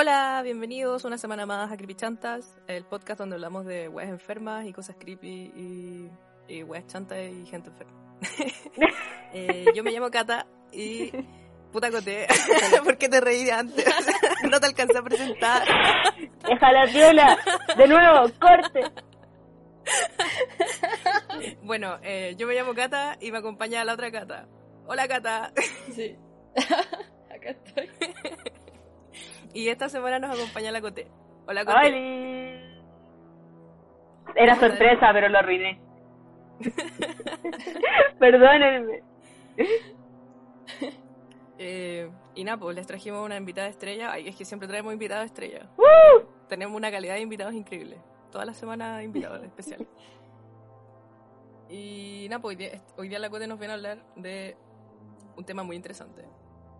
Hola, bienvenidos una semana más a Creepy Chantas, el podcast donde hablamos de weas enfermas y cosas creepy y, y weas chantas y gente enferma. Eh, yo me llamo Cata y puta cote, ¿por qué te reí de antes? no te alcancé a presentar. Deja la piola, de nuevo, corte. Bueno, eh, yo me llamo Cata y me acompaña la otra Cata. Hola Cata. Sí. Acá estoy. Y esta semana nos acompaña la Cote. Hola Cote. ¡Oli! Era sorpresa, pero lo arruiné. Perdónenme. Eh, y nada, pues les trajimos una invitada estrella. Ay, es que siempre traemos invitados estrella. ¡Uh! Tenemos una calidad de invitados increíble. Todas las semanas invitados especiales. Y nada, pues hoy día, hoy día la Cote nos viene a hablar de un tema muy interesante.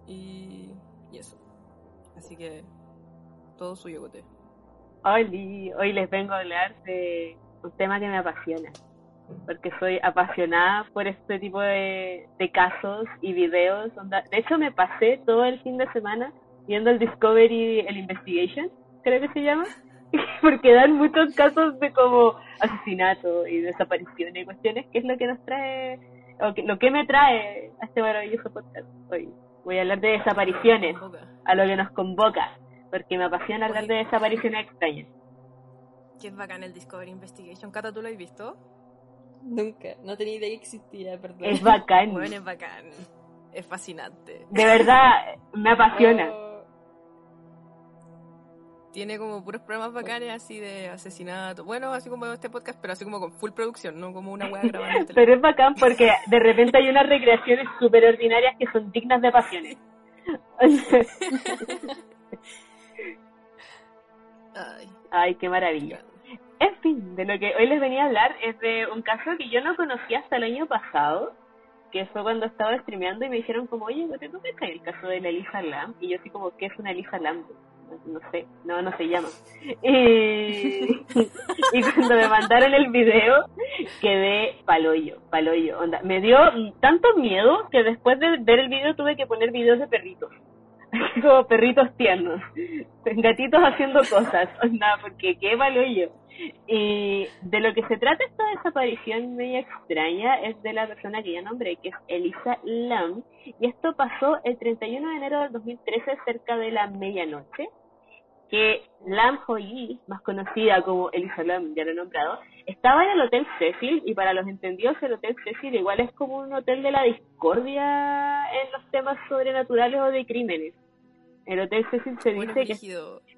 Y, y eso. Así que todo suyo, Cote. Oli, hoy les vengo a hablar de un tema que me apasiona. Porque soy apasionada por este tipo de, casos y videos. De hecho, me pasé todo el fin de semana viendo el Discovery, el Investigation, creo que se llama. Porque dan muchos casos de como asesinato y desapariciones y cuestiones, que es lo que nos trae, o que, lo que me trae a este maravilloso podcast hoy. Voy a hablar de desapariciones, a lo que nos convoca, porque me apasiona hablar de desapariciones extrañas. Qué bacán el Discovery Investigation. Cata, ¿tú lo has visto? Nunca. No tenía idea que existía, perdón. Es bacán. Bueno, es bacán. Es fascinante. De verdad, me apasiona. Oh, Tiene como puros programas bacanes así de asesinato. Bueno, así como este podcast, pero así como con full producción, no como una wea grabada Pero es bacán porque de repente hay unas recreaciones súper ordinarias que son dignas de pasiones. Ay, Ay, qué maravilla. En fin, de lo que hoy les venía a hablar es de un caso que yo no conocía hasta el año pasado, que fue cuando estaba streameando y me dijeron como, oye, ¿te tú cae el caso de la Elisa Lam? Y yo así como, ¿qué es una Elisa Lam? No, sé, no, no se llama. Y, y cuando me mandaron el video, quedé paloyo, paloyo. Onda, me dio tanto miedo que después de ver el video tuve que poner videos de perritos. Como perritos tiernos, gatitos haciendo cosas, onda, porque qué paloyo. Y de lo que se trata esta desaparición media extraña es de la persona que ya nombré, que es Elisa Lam. Y esto pasó el 31 de enero del 2013, cerca de la medianoche. Que Lam Hoyi, más conocida como Elisa Lam, ya lo he nombrado, estaba en el Hotel Cecil. Y para los entendidos, el Hotel Cecil igual es como un hotel de la discordia en los temas sobrenaturales o de crímenes. El Hotel Cecil se bueno, dice que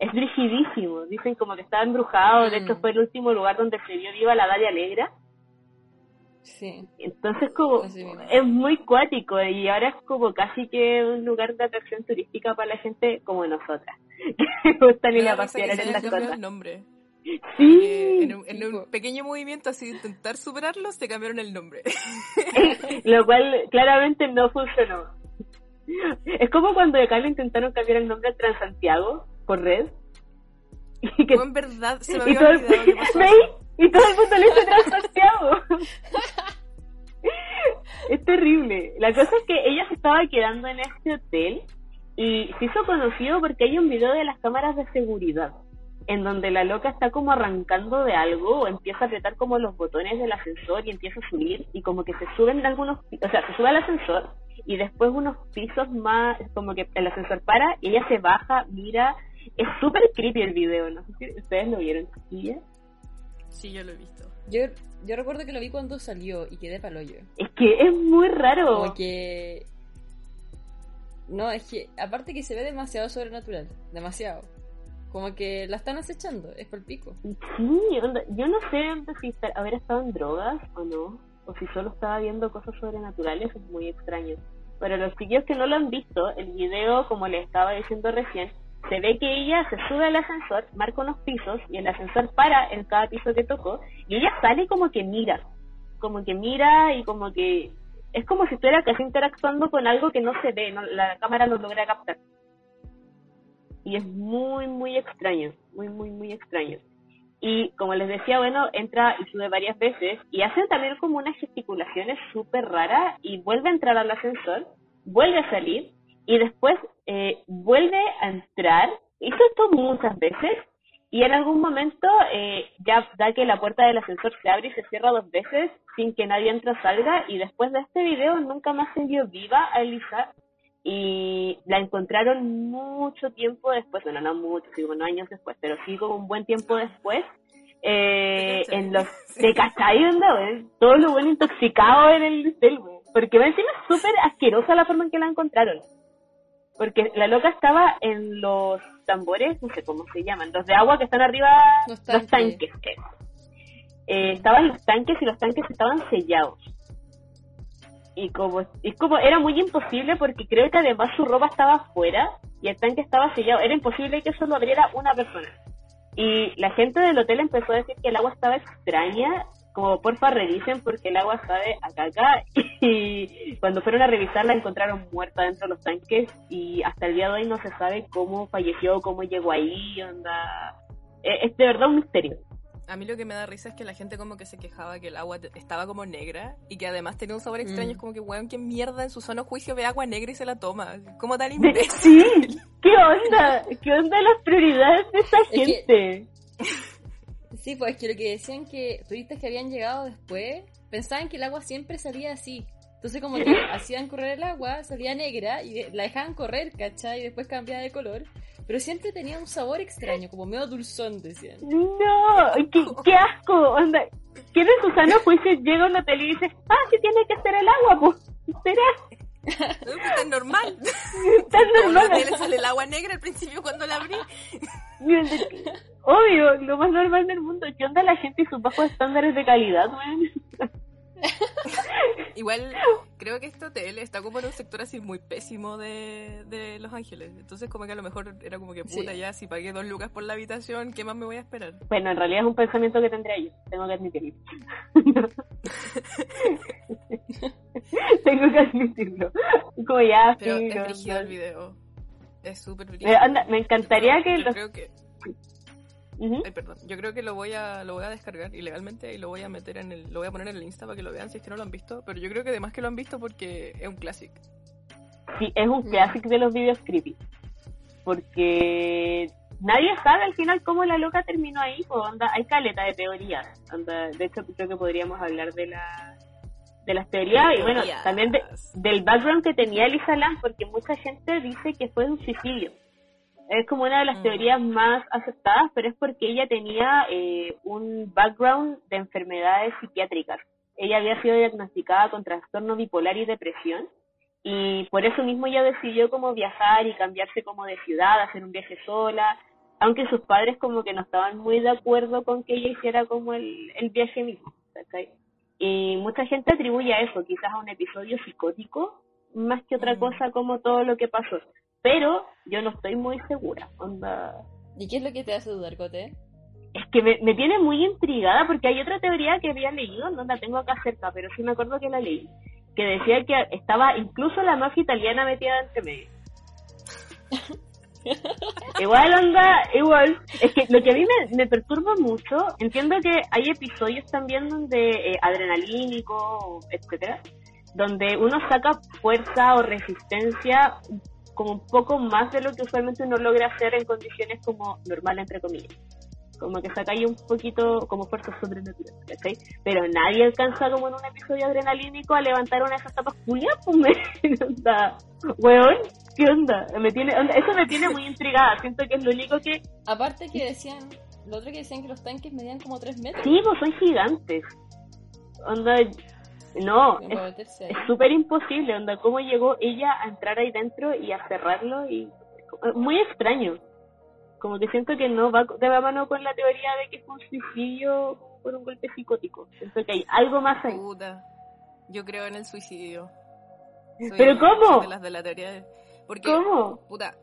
es rigidísimo. Dicen como que estaba embrujado. De hecho, Mm. fue el último lugar donde se vio viva la Dalia Alegra. Sí. Entonces, como es muy cuático y ahora es como casi que un lugar de atracción turística para la gente como nosotras. Que gustan risa que pasear se en las cosas. el nombre. Sí, en un, en un pequeño movimiento así de intentar superarlo, se cambiaron el nombre. lo cual claramente no funcionó. Es como cuando de acá le intentaron cambiar el nombre a Transantiago por red. Y que en verdad se me y había todo, el, que pasó y todo el mundo le dice Transantiago. es terrible. La cosa es que ella se estaba quedando en este hotel y se hizo conocido porque hay un video de las cámaras de seguridad en donde la loca está como arrancando de algo o empieza a apretar como los botones del ascensor y empieza a subir y como que se suben de algunos, o sea, se sube al ascensor y después unos pisos más, como que el ascensor para y ella se baja, mira, es súper creepy el video, no sé si ustedes lo vieron, chiquillas. Sí, yo lo he visto. Yo, yo recuerdo que lo vi cuando salió y quedé paloyo. Es que es muy raro. Como que. No, es que. Aparte que se ve demasiado sobrenatural. Demasiado. Como que la están acechando. Es por pico. Sí, onda, yo no sé si haber estado en drogas o no, o si solo estaba viendo cosas sobrenaturales, es muy extraño. Pero los chiquillos que no lo han visto, el video, como les estaba diciendo recién, se ve que ella se sube al ascensor, marca unos pisos y el ascensor para en cada piso que tocó y ella sale como que mira, como que mira y como que es como si estuviera casi interactuando con algo que no se ve, no, la cámara no logra captar. Y es muy, muy extraño, muy, muy, muy extraño. Y como les decía, bueno, entra y sube varias veces y hace también como unas gesticulaciones súper raras y vuelve a entrar al ascensor, vuelve a salir y después eh, vuelve a entrar hizo esto muchas veces y en algún momento eh, ya da que la puerta del ascensor se abre y se cierra dos veces sin que nadie entre o salga y después de este video nunca más se vio viva a Elisa y la encontraron mucho tiempo después, bueno, no mucho, sí, como años después, pero sí como un buen tiempo después, eh, en los de cachai, onda, todo lo bueno intoxicado en el hotel, porque encima es súper asquerosa la forma en que la encontraron, porque la loca estaba en los tambores, no sé cómo se llaman, los de agua que están arriba, los tanques, eh, estaban los tanques y los tanques estaban sellados y como es como era muy imposible porque creo que además su ropa estaba afuera y el tanque estaba sellado era imposible que eso lo abriera una persona. Y la gente del hotel empezó a decir que el agua estaba extraña como porfa revisen porque el agua sabe a caca y cuando fueron a revisar la encontraron muerta dentro de los tanques y hasta el día de hoy no se sabe cómo falleció cómo llegó ahí onda. E, es de verdad un misterio a mí lo que me da risa es que la gente como que se quejaba que el agua estaba como negra y que además tenía un sabor extraño. Es mm. como que, weón, ¿qué mierda en su sano juicio ve agua negra y se la toma? ¿Cómo tal imbécil? Sí, ¿qué onda? ¿Qué onda las prioridades de esa gente? Sí, pues que lo que decían que turistas que habían llegado después pensaban que el agua siempre salía así. Entonces como que hacían correr el agua, salía negra y la dejaban correr, ¿cachai? Y después cambiaba de color pero siempre tenía un sabor extraño, como medio dulzón, decían. No, qué, qué asco, onda. ¿Quién en Susana Juicio llega a una tele y dice, ah, sí tiene que ser el agua, pues, será? Pues, es normal. Tan normal. le sale el agua negra al principio cuando la abrí. Obvio, lo más normal del mundo. ¿Qué onda la gente y sus bajos estándares de calidad, man? Igual creo que este hotel está como en un sector así muy pésimo de, de Los Ángeles. Entonces como que a lo mejor era como que puta ya, si pagué dos lucas por la habitación, ¿qué más me voy a esperar? Bueno, en realidad es un pensamiento que tendría yo, tengo que admitirlo. tengo que admitirlo. Como ya, Pero es el video. Es súper eh, me encantaría que... Creo que perdón. Yo creo que lo voy a lo voy a descargar ilegalmente y lo voy a meter en el lo voy a poner en el Insta para que lo vean si es que no lo han visto, pero yo creo que además que lo han visto porque es un clásico. Sí, es un clásico de los videos creepy. Porque nadie sabe al final cómo la loca terminó ahí, pues onda, hay caleta de teorías. de hecho creo que podríamos hablar de la de las teorías y bueno, también del background que tenía Elisa Lam, porque mucha gente dice que fue un suicidio es como una de las mm. teorías más aceptadas, pero es porque ella tenía eh, un background de enfermedades psiquiátricas. Ella había sido diagnosticada con trastorno bipolar y depresión y por eso mismo ella decidió como viajar y cambiarse como de ciudad, hacer un viaje sola, aunque sus padres como que no estaban muy de acuerdo con que ella hiciera como el, el viaje mismo. Y mucha gente atribuye a eso, quizás a un episodio psicótico, más que otra mm. cosa como todo lo que pasó pero yo no estoy muy segura. Onda... ¿Y qué es lo que te hace dudar, Cote? Es que me, me tiene muy intrigada porque hay otra teoría que había leído, no la tengo acá cerca, pero sí me acuerdo que la leí, que decía que estaba incluso la mafia italiana metida entre medio. igual onda, igual, es que lo que a mí me, perturba mucho, entiendo que hay episodios también donde eh, adrenalínico, etcétera, donde uno saca fuerza o resistencia como un poco más de lo que usualmente uno logra hacer en condiciones como normal, entre comillas. Como que saca ahí un poquito como fuerza sobrenatural, ¿cachai? Pero nadie alcanza como en un episodio adrenalínico a levantar una de esas tapas Julia, pues me onda, weón, ¿qué onda? Me tiene, eso me tiene muy intrigada, siento que es lo único que... Aparte que decían, lo otro que decían que los tanques medían como 3 metros. Sí, pues son gigantes. Onda, no, es súper imposible, onda, cómo llegó ella a entrar ahí dentro y a cerrarlo y muy extraño. Como que siento que no va de la mano con la teoría de que fue un suicidio por un golpe psicótico. Siento que hay algo más ahí. Yo creo en el suicidio. ¿Pero cómo? De las de la teoría Porque, ¿Cómo? Puta,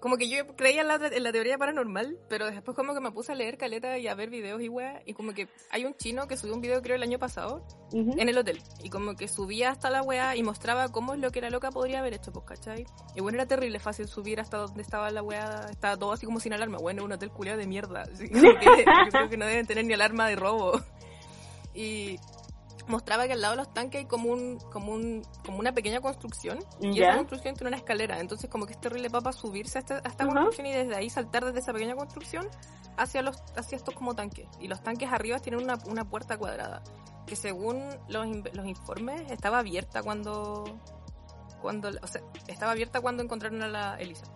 como que yo creía en la, en la, teoría paranormal, pero después como que me puse a leer caleta y a ver videos y weá, y como que hay un chino que subió un video creo el año pasado en el hotel, y como que subía hasta la weá y mostraba cómo es lo que la loca podría haber hecho, pues, ¿cachai? Y bueno, era terrible fácil subir hasta donde estaba la weá, estaba todo así como sin alarma, bueno, un hotel culiado de mierda, así que, yo creo que no deben tener ni alarma de robo. Y mostraba que al lado de los tanques hay como un como un como una pequeña construcción y esa construcción tiene una escalera. Entonces como que es terrible papa subirse a esta, a esta Ajá. construcción y desde ahí saltar desde esa pequeña construcción hacia los hacia estos como tanques. Y los tanques arriba tienen una, una puerta cuadrada que según los, los informes estaba abierta cuando cuando o sea estaba abierta cuando encontraron a la Elisa.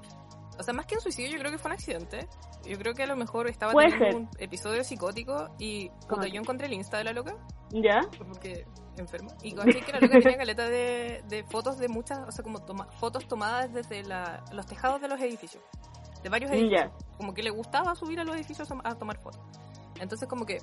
O sea más que un suicidio yo creo que fue un accidente. Yo creo que a lo mejor estaba teniendo ser. un episodio psicótico y cuando yo encontré el insta de la loca ¿Ya? porque enferma. Y caché que la loca tenía caleta de, de fotos de muchas, o sea, como toma, fotos tomadas desde la- los tejados de los edificios. De varios edificios. Como que le gustaba subir a los edificios a, tomar fotos. Entonces, como que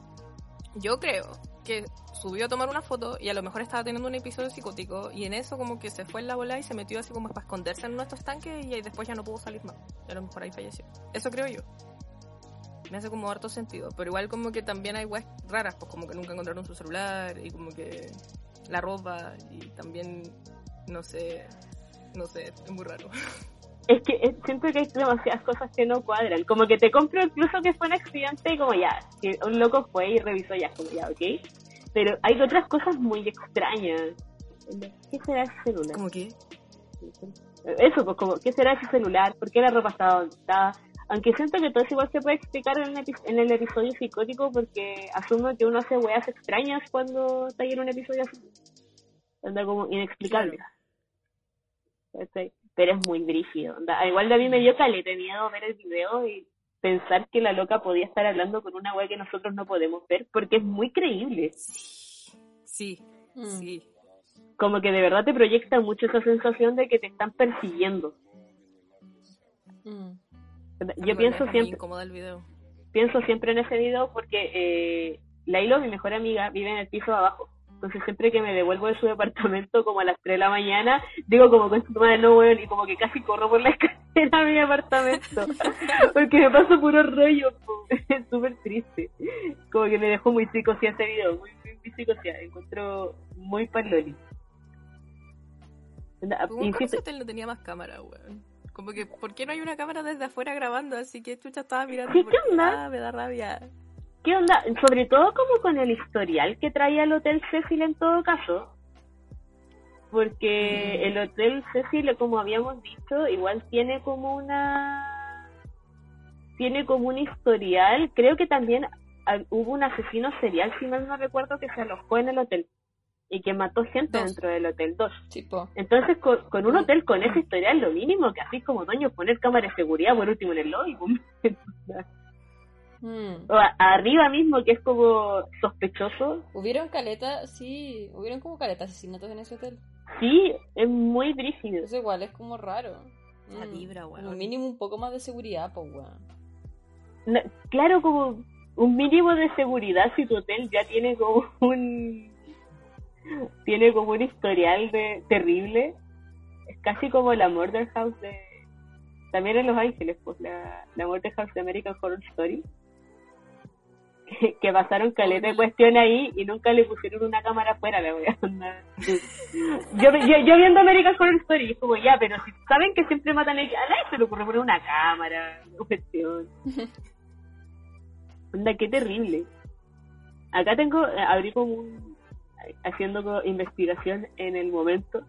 yo creo que subió a tomar una foto y a lo mejor estaba teniendo un episodio psicótico y en eso como que se fue en la bola y se metió así como para esconderse en estos tanques y ahí después ya no pudo salir más. Y a lo mejor ahí falleció. Eso creo yo. Me hace como harto sentido. Pero igual como que también hay weas raras, pues como que nunca encontraron su celular y como que la ropa y también, no sé, no sé, es muy raro. Es que eh, siento que hay demasiadas cosas que no cuadran. Como que te compro incluso que fue un accidente y como ya, que un loco fue y revisó ya, como ya, ok. Pero hay otras cosas muy extrañas. ¿Qué será ese celular? Como que, Eso, pues como, ¿qué será ese celular? ¿Por qué la ropa estaba donde estaba? Aunque siento que todo eso igual se puede explicar en el, epi- en el episodio psicótico porque asumo que uno hace weas extrañas cuando está ahí en un episodio así. Anda como inexplicable. Pero es muy brígido. onda. Igual de a mí me dio caleta miedo ver el video y pensar que la loca podía estar hablando con una wea que nosotros no podemos ver porque es muy creíble. sí, Mm. sí. Como que de verdad te proyecta mucho esa sensación de que te están persiguiendo. Mm. Yo Me pienso siempre, incómoda el video. pienso siempre en ese video porque eh, Lailo, mi mejor amiga, vive en el piso de abajo. Entonces siempre que me devuelvo de su departamento como a las 3 de la mañana, digo como con tu madre no weón y como que casi corro por la escalera a mi apartamento. Porque me paso puro rollo, es súper triste. Como que me dejó muy psicoseada ese video, muy, muy, muy. Encuentro muy paloli. Anda, ¿Cómo que Insisto, no tenía más cámara, weón? Como que, ¿por qué no hay una cámara desde afuera grabando? Así que chucha estaba mirando. Sí, ¿qué onda? Ah, me da rabia. ¿Qué onda? Sobre todo como con el historial que traía el Hotel Cecil en todo caso. Porque Mm. el Hotel Cecil, como habíamos dicho, igual tiene como una... Tiene como un historial. Creo que también ah, hubo un asesino serial, si mal no recuerdo, que se alojó en el hotel. Y que mató gente Dos. dentro del hotel. Dos. Entonces, con, con un hotel con ese historial, lo mínimo que así como dueño poner cámara de seguridad por último en el lobby. Mm. o a- arriba mismo, que es como sospechoso. Hubieron caleta, sí, hubieron como caleta asesinatos en ese hotel. Sí, es muy brígido. Eso igual es como raro. La Mm. vibra, weón. Como mínimo un poco más de seguridad, pues, weón. No, claro, como un mínimo de seguridad si tu hotel ya tiene como un tiene como un historial de terrible. Es casi como la Murder House de también en Los Ángeles, pues la, la Murder House de American Horror Story. Que, que pasaron caleta de cuestión ahí y nunca le pusieron una cámara afuera, la wea. onda. Yo, yo, yo viendo American Horror Story, es como ya, pero si saben que siempre matan a a nadie se le ocurre poner una cámara, una cuestión. Onda, qué terrible. Acá tengo, eh, abrí como un, haciendo investigación en el momento.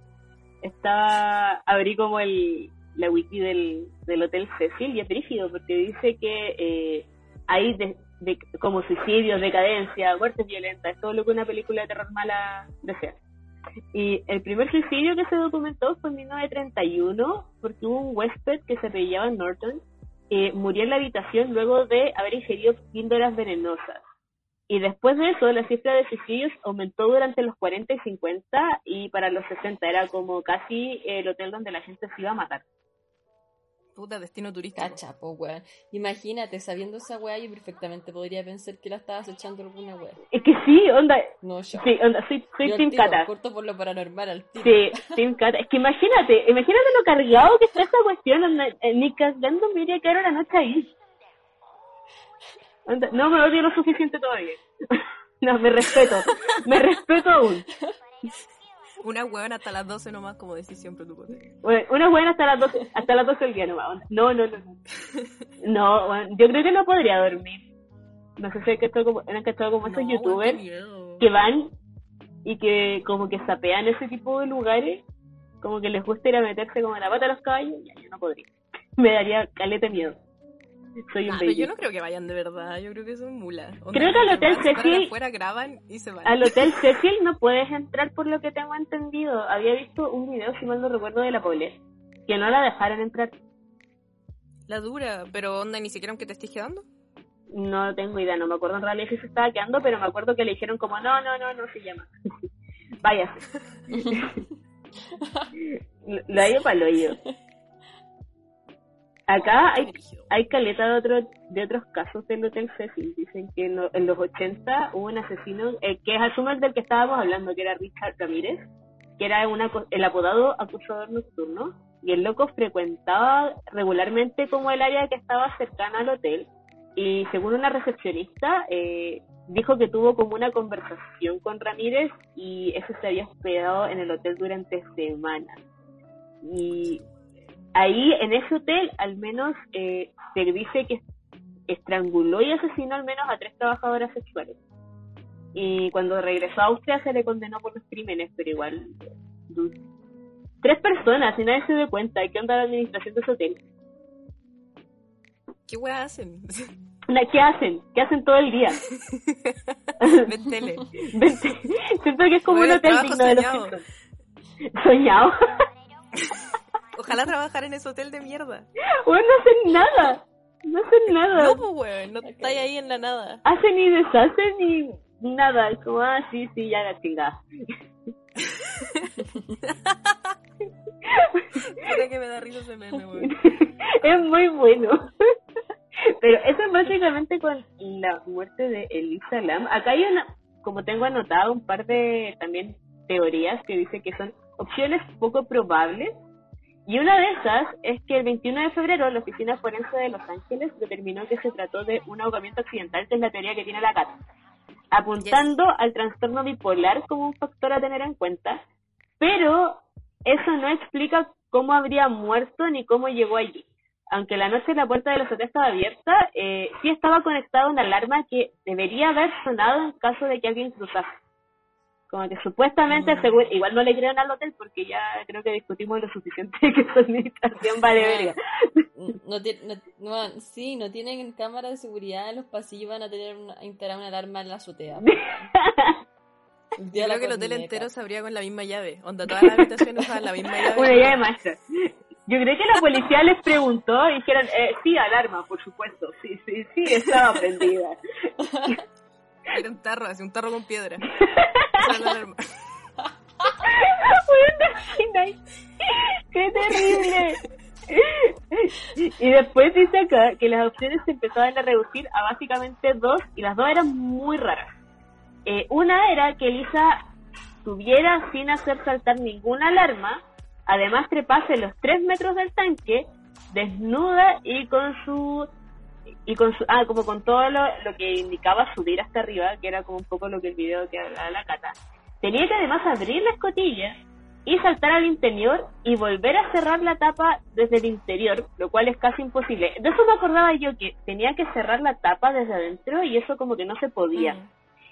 Estaba, abrí como el, la wiki del, del Hotel Cecil y es brígido porque dice que eh, hay de, de- como suicidios, decadencia, muertes violentas, es todo lo que una película de terror mala desea. Y el primer suicidio que se documentó fue en 1931 porque hubo un huésped que se apellidaba Norton eh, murió en la habitación luego de haber ingerido píldoras venenosas. Y después de eso, la cifra de suicidios aumentó durante los 40 y 50 y para los 60 era como casi el hotel donde la gente se iba a matar. Puta, destino turístico. Cacha, po, weón. Imagínate, sabiendo esa weá, yo perfectamente podría pensar que la estabas echando alguna weá. Es que sí, onda, No, yo. sí, onda, soy, soy Yo Team tiro, Cata. corto por lo paranormal al tiro. Sí, Team Cata. Es que imagínate, imagínate lo cargado que está esa cuestión, onda, eh, ni cagando me iría a quedar una noche ahí. No me odio lo suficiente todavía. no, me respeto, me respeto aún. Una hueón hasta las 12 nomás, como decís siempre tu pote. Bueno, una buena hasta las 12, hasta las 12 del día nomás. No, no, no. No, no bueno, yo creo que no podría dormir. No sé si hay cachado como, han cachado como esos youtubers que van y que como que sapean ese tipo de lugares, como que les gusta ir a meterse como en la pata a los caballos, ya yo no podría. Me daría caleta miedo. Soy un yo no creo que vayan de verdad, yo creo que son mulas. Creo que al Hotel Cecil- afuera, graban y se van. Al Hotel Cecil no puedes entrar por lo que tengo entendido. Había visto un video, si mal no recuerdo, de la Paulette, que no la dejaron entrar. La dura, pero onda, ni siquiera aunque te estés quedando. No tengo idea, no me acuerdo en realidad si se estaba quedando, pero me acuerdo que le dijeron como, no, no, no, no se llama. Váyase. Lo- Lo hallo para lo hoyo. Acá hay, hay caleta de, otro, de otros casos del Hotel Cecil. Dicen que en, lo- en los 80 hubo un asesino, eh, que es asumo el del que estábamos hablando, que era Richard Ramírez, que era una, el apodado acusador nocturno. Y el loco frecuentaba regularmente como el área que estaba cercana al hotel. Y según una recepcionista, eh, dijo que tuvo como una conversación con Ramírez y ese se había hospedado en el hotel durante semanas. Y ahí en ese hotel al menos eh, se dice que estranguló y asesinó al menos a tres trabajadoras sexuales. Y cuando regresó a Austria se le condenó por los crímenes, pero igual... Tres personas y nadie se dio cuenta. ¿Qué onda la administración de ese hotel? ¿Qué weas hacen? ¿Qué hacen? ¿Qué hacen todo el día? Ven tele. Siento que es como un hotel digno de los soñado. Ojalá trabajar en ese hotel de mierda. Bueno, no hacen nada. No hacen nada. No, pues weón, no estáis ahí en la nada. Hacen ni deshacen ni nada. Es como, ah, sí, sí, ya la chingada. Puta que me da risa ese meme, weón. es muy bueno. Pero eso es básicamente con la muerte de Elisa Lam. Acá hay una, como tengo anotado, un par de también teorías que dice que son opciones poco probables. Y una de esas es que el 21 de febrero la Oficina Forense de Los Ángeles determinó que se trató de un ahogamiento accidental, que es la teoría que tiene la gata, apuntando al trastorno bipolar como un factor a tener en cuenta, pero eso no explica cómo habría muerto ni cómo llegó allí. Aunque la noche la puerta del hotel estaba abierta, eh, sí estaba conectada una alarma que debería haber sonado en caso de que alguien cruzase. Como que supuestamente, Mm. seguro, igual no le crean al hotel porque ya creo que discutimos lo suficiente que su administración vale verga. No, no, no- sí, no tienen cámara de seguridad en los pasillos, van a tener una, a instalar una alarma en la azotea. Yo creo que el hotel entero se abría con la misma llave. Onda, todas las habitaciones usaban la misma llave. Una llave maestra. Yo creo que la policía les preguntó y dijeron, eh, sí, alarma, por supuesto. Sí, sí, sí, estaba prendida. Era un tarro, así un tarro con piedra. Era la ¡Qué terrible! Y después dice acá que las opciones se empezaban a reducir a básicamente dos y las dos eran muy raras. Eh, una era que Elisa subiera sin hacer saltar ninguna alarma, además trepase los tres metros del tanque, desnuda y con su y con su, ah, como con todo lo, lo que indicaba subir hasta arriba, que era como un poco lo que el video que hablaba la cata. Tenía que además abrir la escotilla y saltar al interior y volver a cerrar la tapa desde el interior, lo cual es casi imposible. De eso me acordaba yo que tenía que cerrar la tapa desde adentro y eso como que no se podía.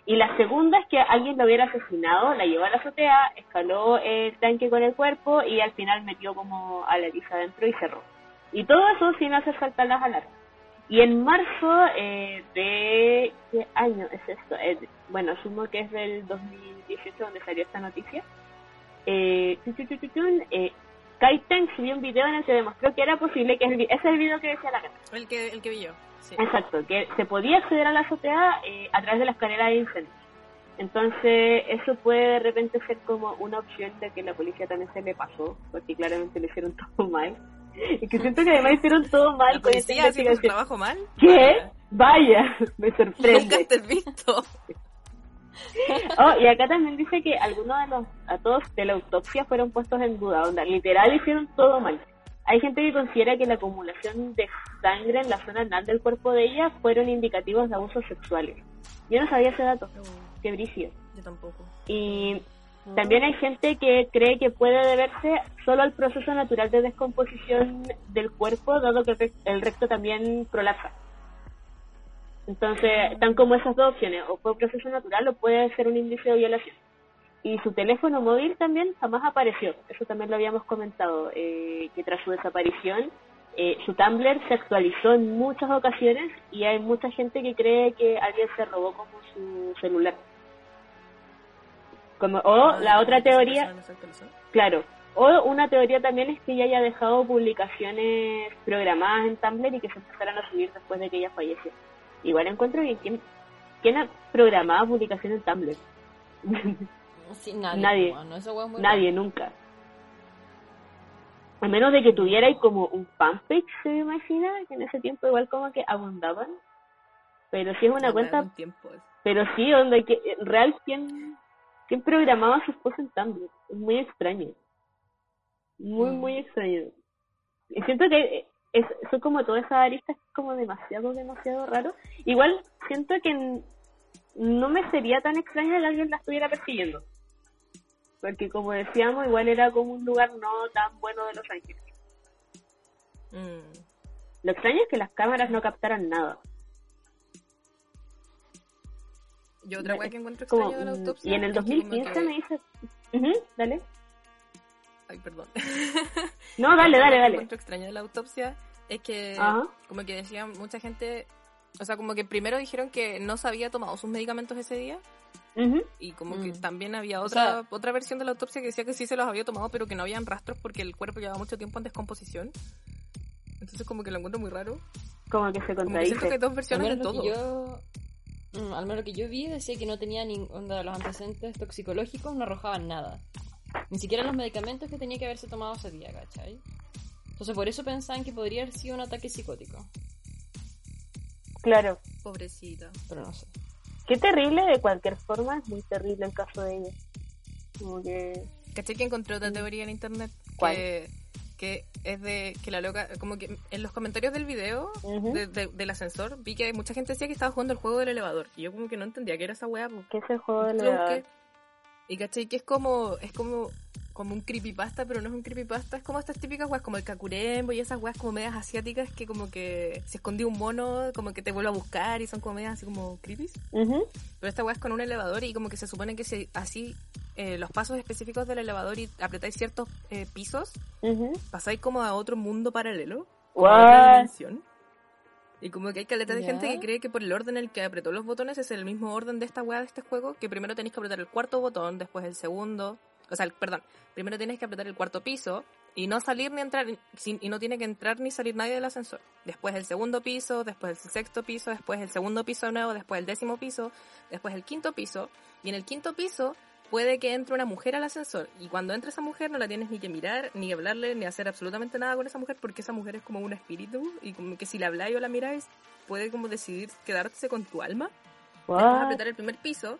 Y la segunda es que alguien lo hubiera asesinado, la llevó a la azotea, escaló el tanque con el cuerpo y al final metió como a la Elisa adentro y cerró. Y todo eso sin hacer saltar las alarmas. Y en marzo eh, de... ¿Qué año es esto? Eh, bueno, asumo que es del 2018 donde salió esta noticia. Eh, eh, Kaiten subió un video en el que demostró que era posible, que es el, es el video que decía la cara. El que, el que vi yo. Sí. Exacto, que se podía acceder a la azotea eh, a través de la escalera de incendios. Entonces, eso puede de repente ser como una opción de que la policía también se le pasó, porque claramente lo hicieron todo mal. Y que siento que además hicieron todo mal ¿La policía haciendo su trabajo mal? ¿Qué? Vaya, me Nunca sorprende. te he visto. Oh, y acá también dice que algunos de los todos de la autopsia fueron puestos en duda, onda, literal hicieron todo mal. Hay gente que considera que la acumulación de sangre en la zona anal del cuerpo de ella fueron indicativos de abusos sexuales. Yo no sabía ese dato, qué brígido. Yo tampoco. Y también hay gente que cree que puede deberse solo al proceso natural de descomposición del cuerpo, dado que el rec- el recto también prolapsa. Entonces, están como esas dos opciones, o fue proceso natural o puede ser un indicio de violación. y su teléfono móvil también jamás apareció. Eso también lo habíamos comentado, eh, que tras su desaparición eh, su Tumblr se actualizó en muchas ocasiones y hay mucha gente que cree que alguien se robó como su celular. Como, o Ah, la otra ¿no se teoría, claro, o una teoría también es que ella haya dejado publicaciones programadas en Tumblr y que se empezaran a subir después de que ella falleció. Igual encuentro bien, ¿quién, quién ha programado publicaciones en Tumblr? Sí, nadie. Nadie. es muy Nadie, nunca. A menos de que tuvierais como un fanpage, se me imagina, que en ese tiempo igual como que abundaban. Pero si es una cuenta, tiempo, pero sí, donde que, en real, ¿quién, ¿quién programaba sus cosas en Tumblr? Es muy extraño. Muy, Mm. muy extraño. Y siento que es, son como todas esas aristas como demasiado, demasiado raro. Igual siento que no me sería tan extraño que alguien la estuviera persiguiendo. Porque como decíamos, igual era como un lugar no tan bueno de Los Ángeles. Mm. Lo extraño es que las cámaras no captaran nada. Yo otra wea que encuentro Como, extraño de la mm, autopsia. y en el es que como 2015 que- me dice... Ujú, dale. Ay, perdón. No, dale, dale, que dale. encuentro extraño de la autopsia es que, Ajá. como que decían mucha gente, o sea, como que primero dijeron que no se había tomado sus medicamentos ese día Ujú. y como que Mm. también había O otra sea- otra versión de la autopsia que decía que sí se los había tomado, pero que no habían rastros porque el cuerpo llevaba mucho tiempo en descomposición. Entonces como que lo encuentro muy raro. Como que se Como que siento que hay contradice. dos versiones de lo todo. yo, al menos lo que yo vi decía que no tenía ningún de los antecedentes toxicológicos, no arrojaban nada. Ni siquiera los medicamentos que tenía que haberse tomado ese día, ¿cachai? Entonces por eso pensaban que podría haber sido un ataque psicótico. Claro. Pobrecita. Pero no sé. Qué terrible de cualquier forma, es muy terrible el caso de ella. Como que... ¿Cachai que encontré otra teoría en internet? ¿Cuál? Que, que es de que la loca, como que en los comentarios del video Ujú. de- de- del ascensor vi que mucha gente decía que estaba jugando el juego del elevador. Y yo como que no entendía qué era esa weá. pues. ¿Qué es el juego de Lo la busqué. Y cachai que es como, es como, como un creepypasta, pero no es un creepypasta, es como estas típicas weas, como el kakurembo y esas weas como medias asiáticas que como que se escondió un mono, como que te vuelve a buscar y son como medias así como creepy. Ujú. Pero esta wea es con un elevador y como que se supone que si así eh, los pasos específicos del elevador y apretáis ciertos eh, pisos, Ujú. pasáis como a otro mundo paralelo, como a otra What? dimensión. Y como que hay caleta de gente que cree que por el orden en el que apretó los botones es el mismo orden de esta weá de este juego, que primero tenéis que apretar el cuarto botón, después el segundo, o sea, perdón, primero tienes que apretar el cuarto piso y no salir ni entrar, y no tiene que entrar ni salir nadie del ascensor. Después el segundo piso, después el sexto piso, después el segundo piso de nuevo, después el décimo piso, después el quinto piso, y en el quinto piso puede que entre una mujer al ascensor y cuando entre esa mujer no la tienes ni que mirar, ni hablarle, ni hacer absolutamente nada con esa mujer porque esa mujer es como un espíritu y como que si la habláis o la miráis puede como decidir quedarse con tu alma. Después What? apretar el primer piso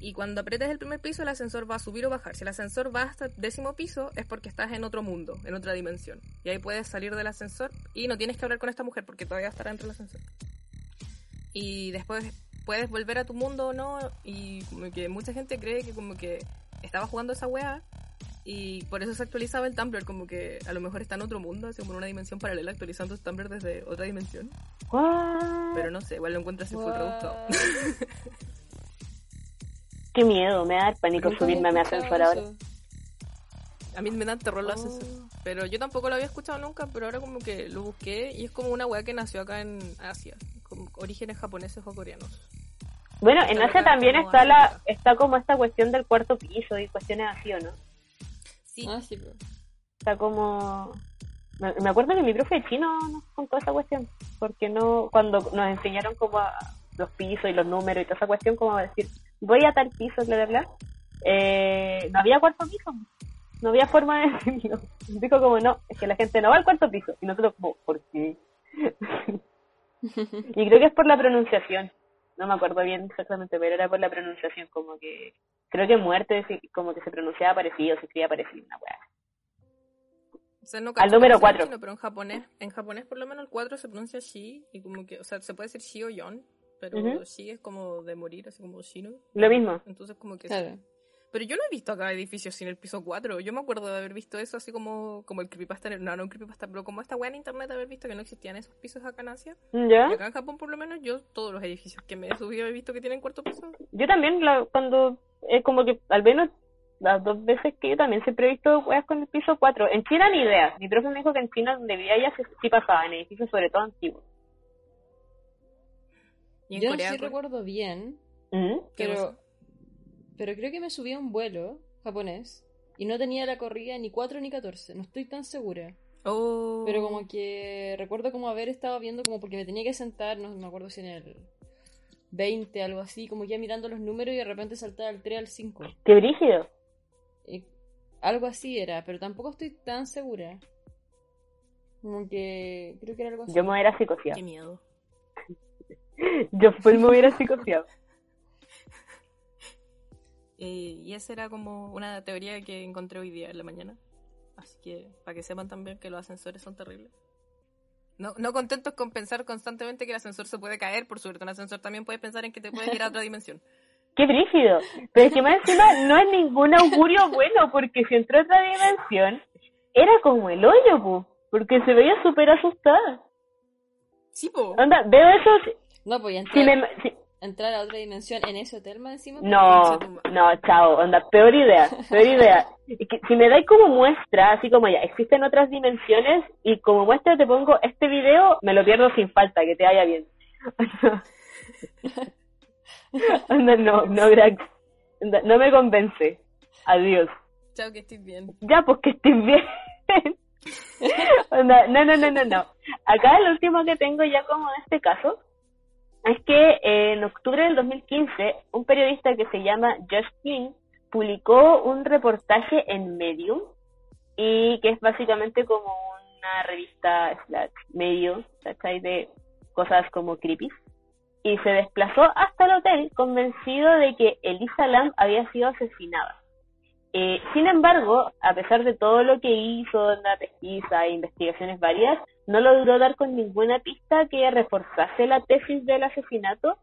y cuando apretes el primer piso el ascensor va a subir o bajar. Si el ascensor va hasta el décimo piso es porque estás en otro mundo, en otra dimensión. Y ahí puedes salir del ascensor y no tienes que hablar con esta mujer porque todavía estará dentro del ascensor. Y después puedes volver a tu mundo o no y como que mucha gente cree que como que estaba jugando esa weá y por eso se actualizaba el Tumblr como que a lo mejor está en otro mundo, así como en una dimensión paralela actualizando su Tumblr desde otra dimensión. What? Pero no sé, igual lo encuentro así full What? rebuscado. Qué miedo, me da pánico Nunca subirme a mi ascensor ahora. A mí me dan terror los Oh. ascensores. Pero yo tampoco lo había escuchado nunca, pero ahora como que lo busqué y es como una weá que nació acá en Asia, con orígenes japoneses o coreanos. Bueno, en Asia también está la está como esta cuestión del cuarto piso y cuestiones así, ¿o no? Sí, Ah, sí, pero... Está como... Me, me acuerdo que mi profe de chino nos contó esa cuestión, porque no cuando nos enseñaron como a los pisos y los números y toda esa cuestión, como a decir, voy a tal piso, bla, bla, bla, eh, no había cuarto piso, no había forma de decirlo. Dijo como, no, es que la gente no va al cuarto piso, y nosotros como, ¿por qué? y creo que es por la pronunciación, no me acuerdo bien exactamente, pero era por la pronunciación, como que, creo que muerte, como que se pronunciaba parecido, se escribía parecido, una weá. o sea, no Al número cómo se dice cuatro. chino, pero en japonés, en japonés por lo menos el 4 se pronuncia shi y como que, o sea, se puede decir shi o yon, pero Ujú. shi es como de morir, así como shino. Lo mismo. Entonces como que sí. Claro. Pero yo no he visto acá edificios sin el piso 4. Yo me acuerdo de haber visto eso así como, como el creepypasta. en el- No, no un creepypasta, pero como esta weá en internet de haber visto que no existían esos pisos acá en Asia. ¿Ya? Y acá en Japón, por lo menos, yo todos los edificios que me he subido he visto que tienen cuarto piso. Yo también, la- cuando, es como que al menos las dos veces que yo también siempre he visto weas con el piso 4. En China ni idea. Mi profe me dijo que en China donde vivía ella sí, sí pasaba, en edificios sobre todo antiguos. Y en Yo Corea, sí con- recuerdo bien, ¿Mm? ¿Qué pero, pero creo que me subí a un vuelo japonés y no tenía la corrida ni 4 ni 14, no estoy tan segura. Oh. Pero como que recuerdo como haber estado viendo como porque me tenía que sentar, no me acuerdo si en el 20, algo así, como ya mirando los números y de repente saltar al 3 al 5. Qué brígido. Y algo así era, pero tampoco estoy tan segura. Como que creo que era algo así. Yo me hubiera psicoseado. Qué miedo. Yo full me hubiera psicoseado. Eh, y esa era como una teoría que encontré hoy día en la mañana. Así que para que sepan también que los ascensores son terribles. No, no contentos con pensar constantemente que el ascensor se puede caer, por suerte un ascensor también puedes pensar en que te puedes ir a otra dimensión. Qué brígido. Pero es que más encima no es ningún augurio bueno, porque si entró a otra dimensión, era como el hoyo, pu, porque se veía súper asustada. Sí, po. Onda, veo eso. No, pues Si entrar, me, si- entrar a otra dimensión en ese hotel más encima. no, no, chao, onda, peor idea, peor idea. Que si me dais como muestra, así como ya, existen otras dimensiones, y como muestra te pongo este video, me lo pierdo sin falta, que te vaya bien. Onda, no, no. Onda, no me convence. Adiós. Chao, que estés bien. Ya, pues que estés bien. Onda, no, no, no, no, no. Acá lo último que tengo ya como en este caso es que eh, en octubre del 2015 un periodista que se llama Josh King publicó un reportaje en Medium y que es básicamente como una revista slash medio, ¿cachai? De cosas como creepy. Y se desplazó hasta el hotel convencido de que Elisa Lam había sido asesinada. Eh, sin embargo, a pesar de todo lo que hizo en la pesquisa e investigaciones varias, no logró dar con ninguna pista que reforzase la tesis del asesinato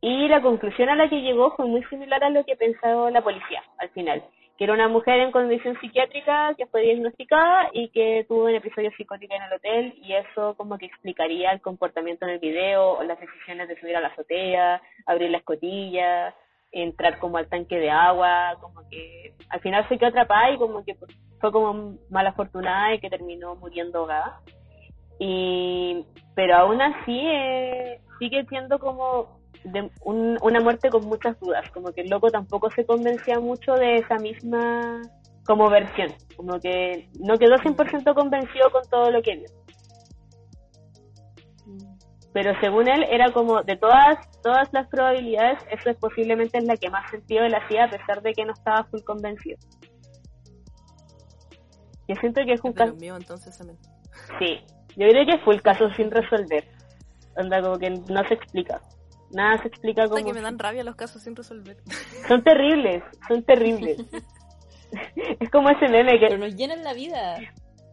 y la conclusión a la que llegó fue muy similar a lo que pensaba la policía al final, que era una mujer en condición psiquiátrica que fue diagnosticada y que tuvo un episodio psicótico en el hotel y eso como que explicaría el comportamiento en el video o las decisiones de subir a la azotea, abrir la escotilla, entrar como al tanque de agua, como que al final se quedó atrapada y como que fue como mala afortunada y que terminó muriendo ahogada. Y, pero aún así eh, sigue siendo como de un- una muerte con muchas dudas, como que el loco tampoco se convencía mucho de esa misma como versión, como que no quedó 100% convencido con todo lo que vio. Pero según él era como de todas todas las probabilidades, eso es posiblemente la que más sentido él hacía a pesar de que no estaba full convencido. Yo siento que es un caso, míos, entonces también. sí, yo creo que fue el caso sin resolver. Onda como que no se explica. Nada se explica como que me dan rabia los casos sin resolver. son terribles, son terribles. es como ese meme Pero que nos llenan la vida.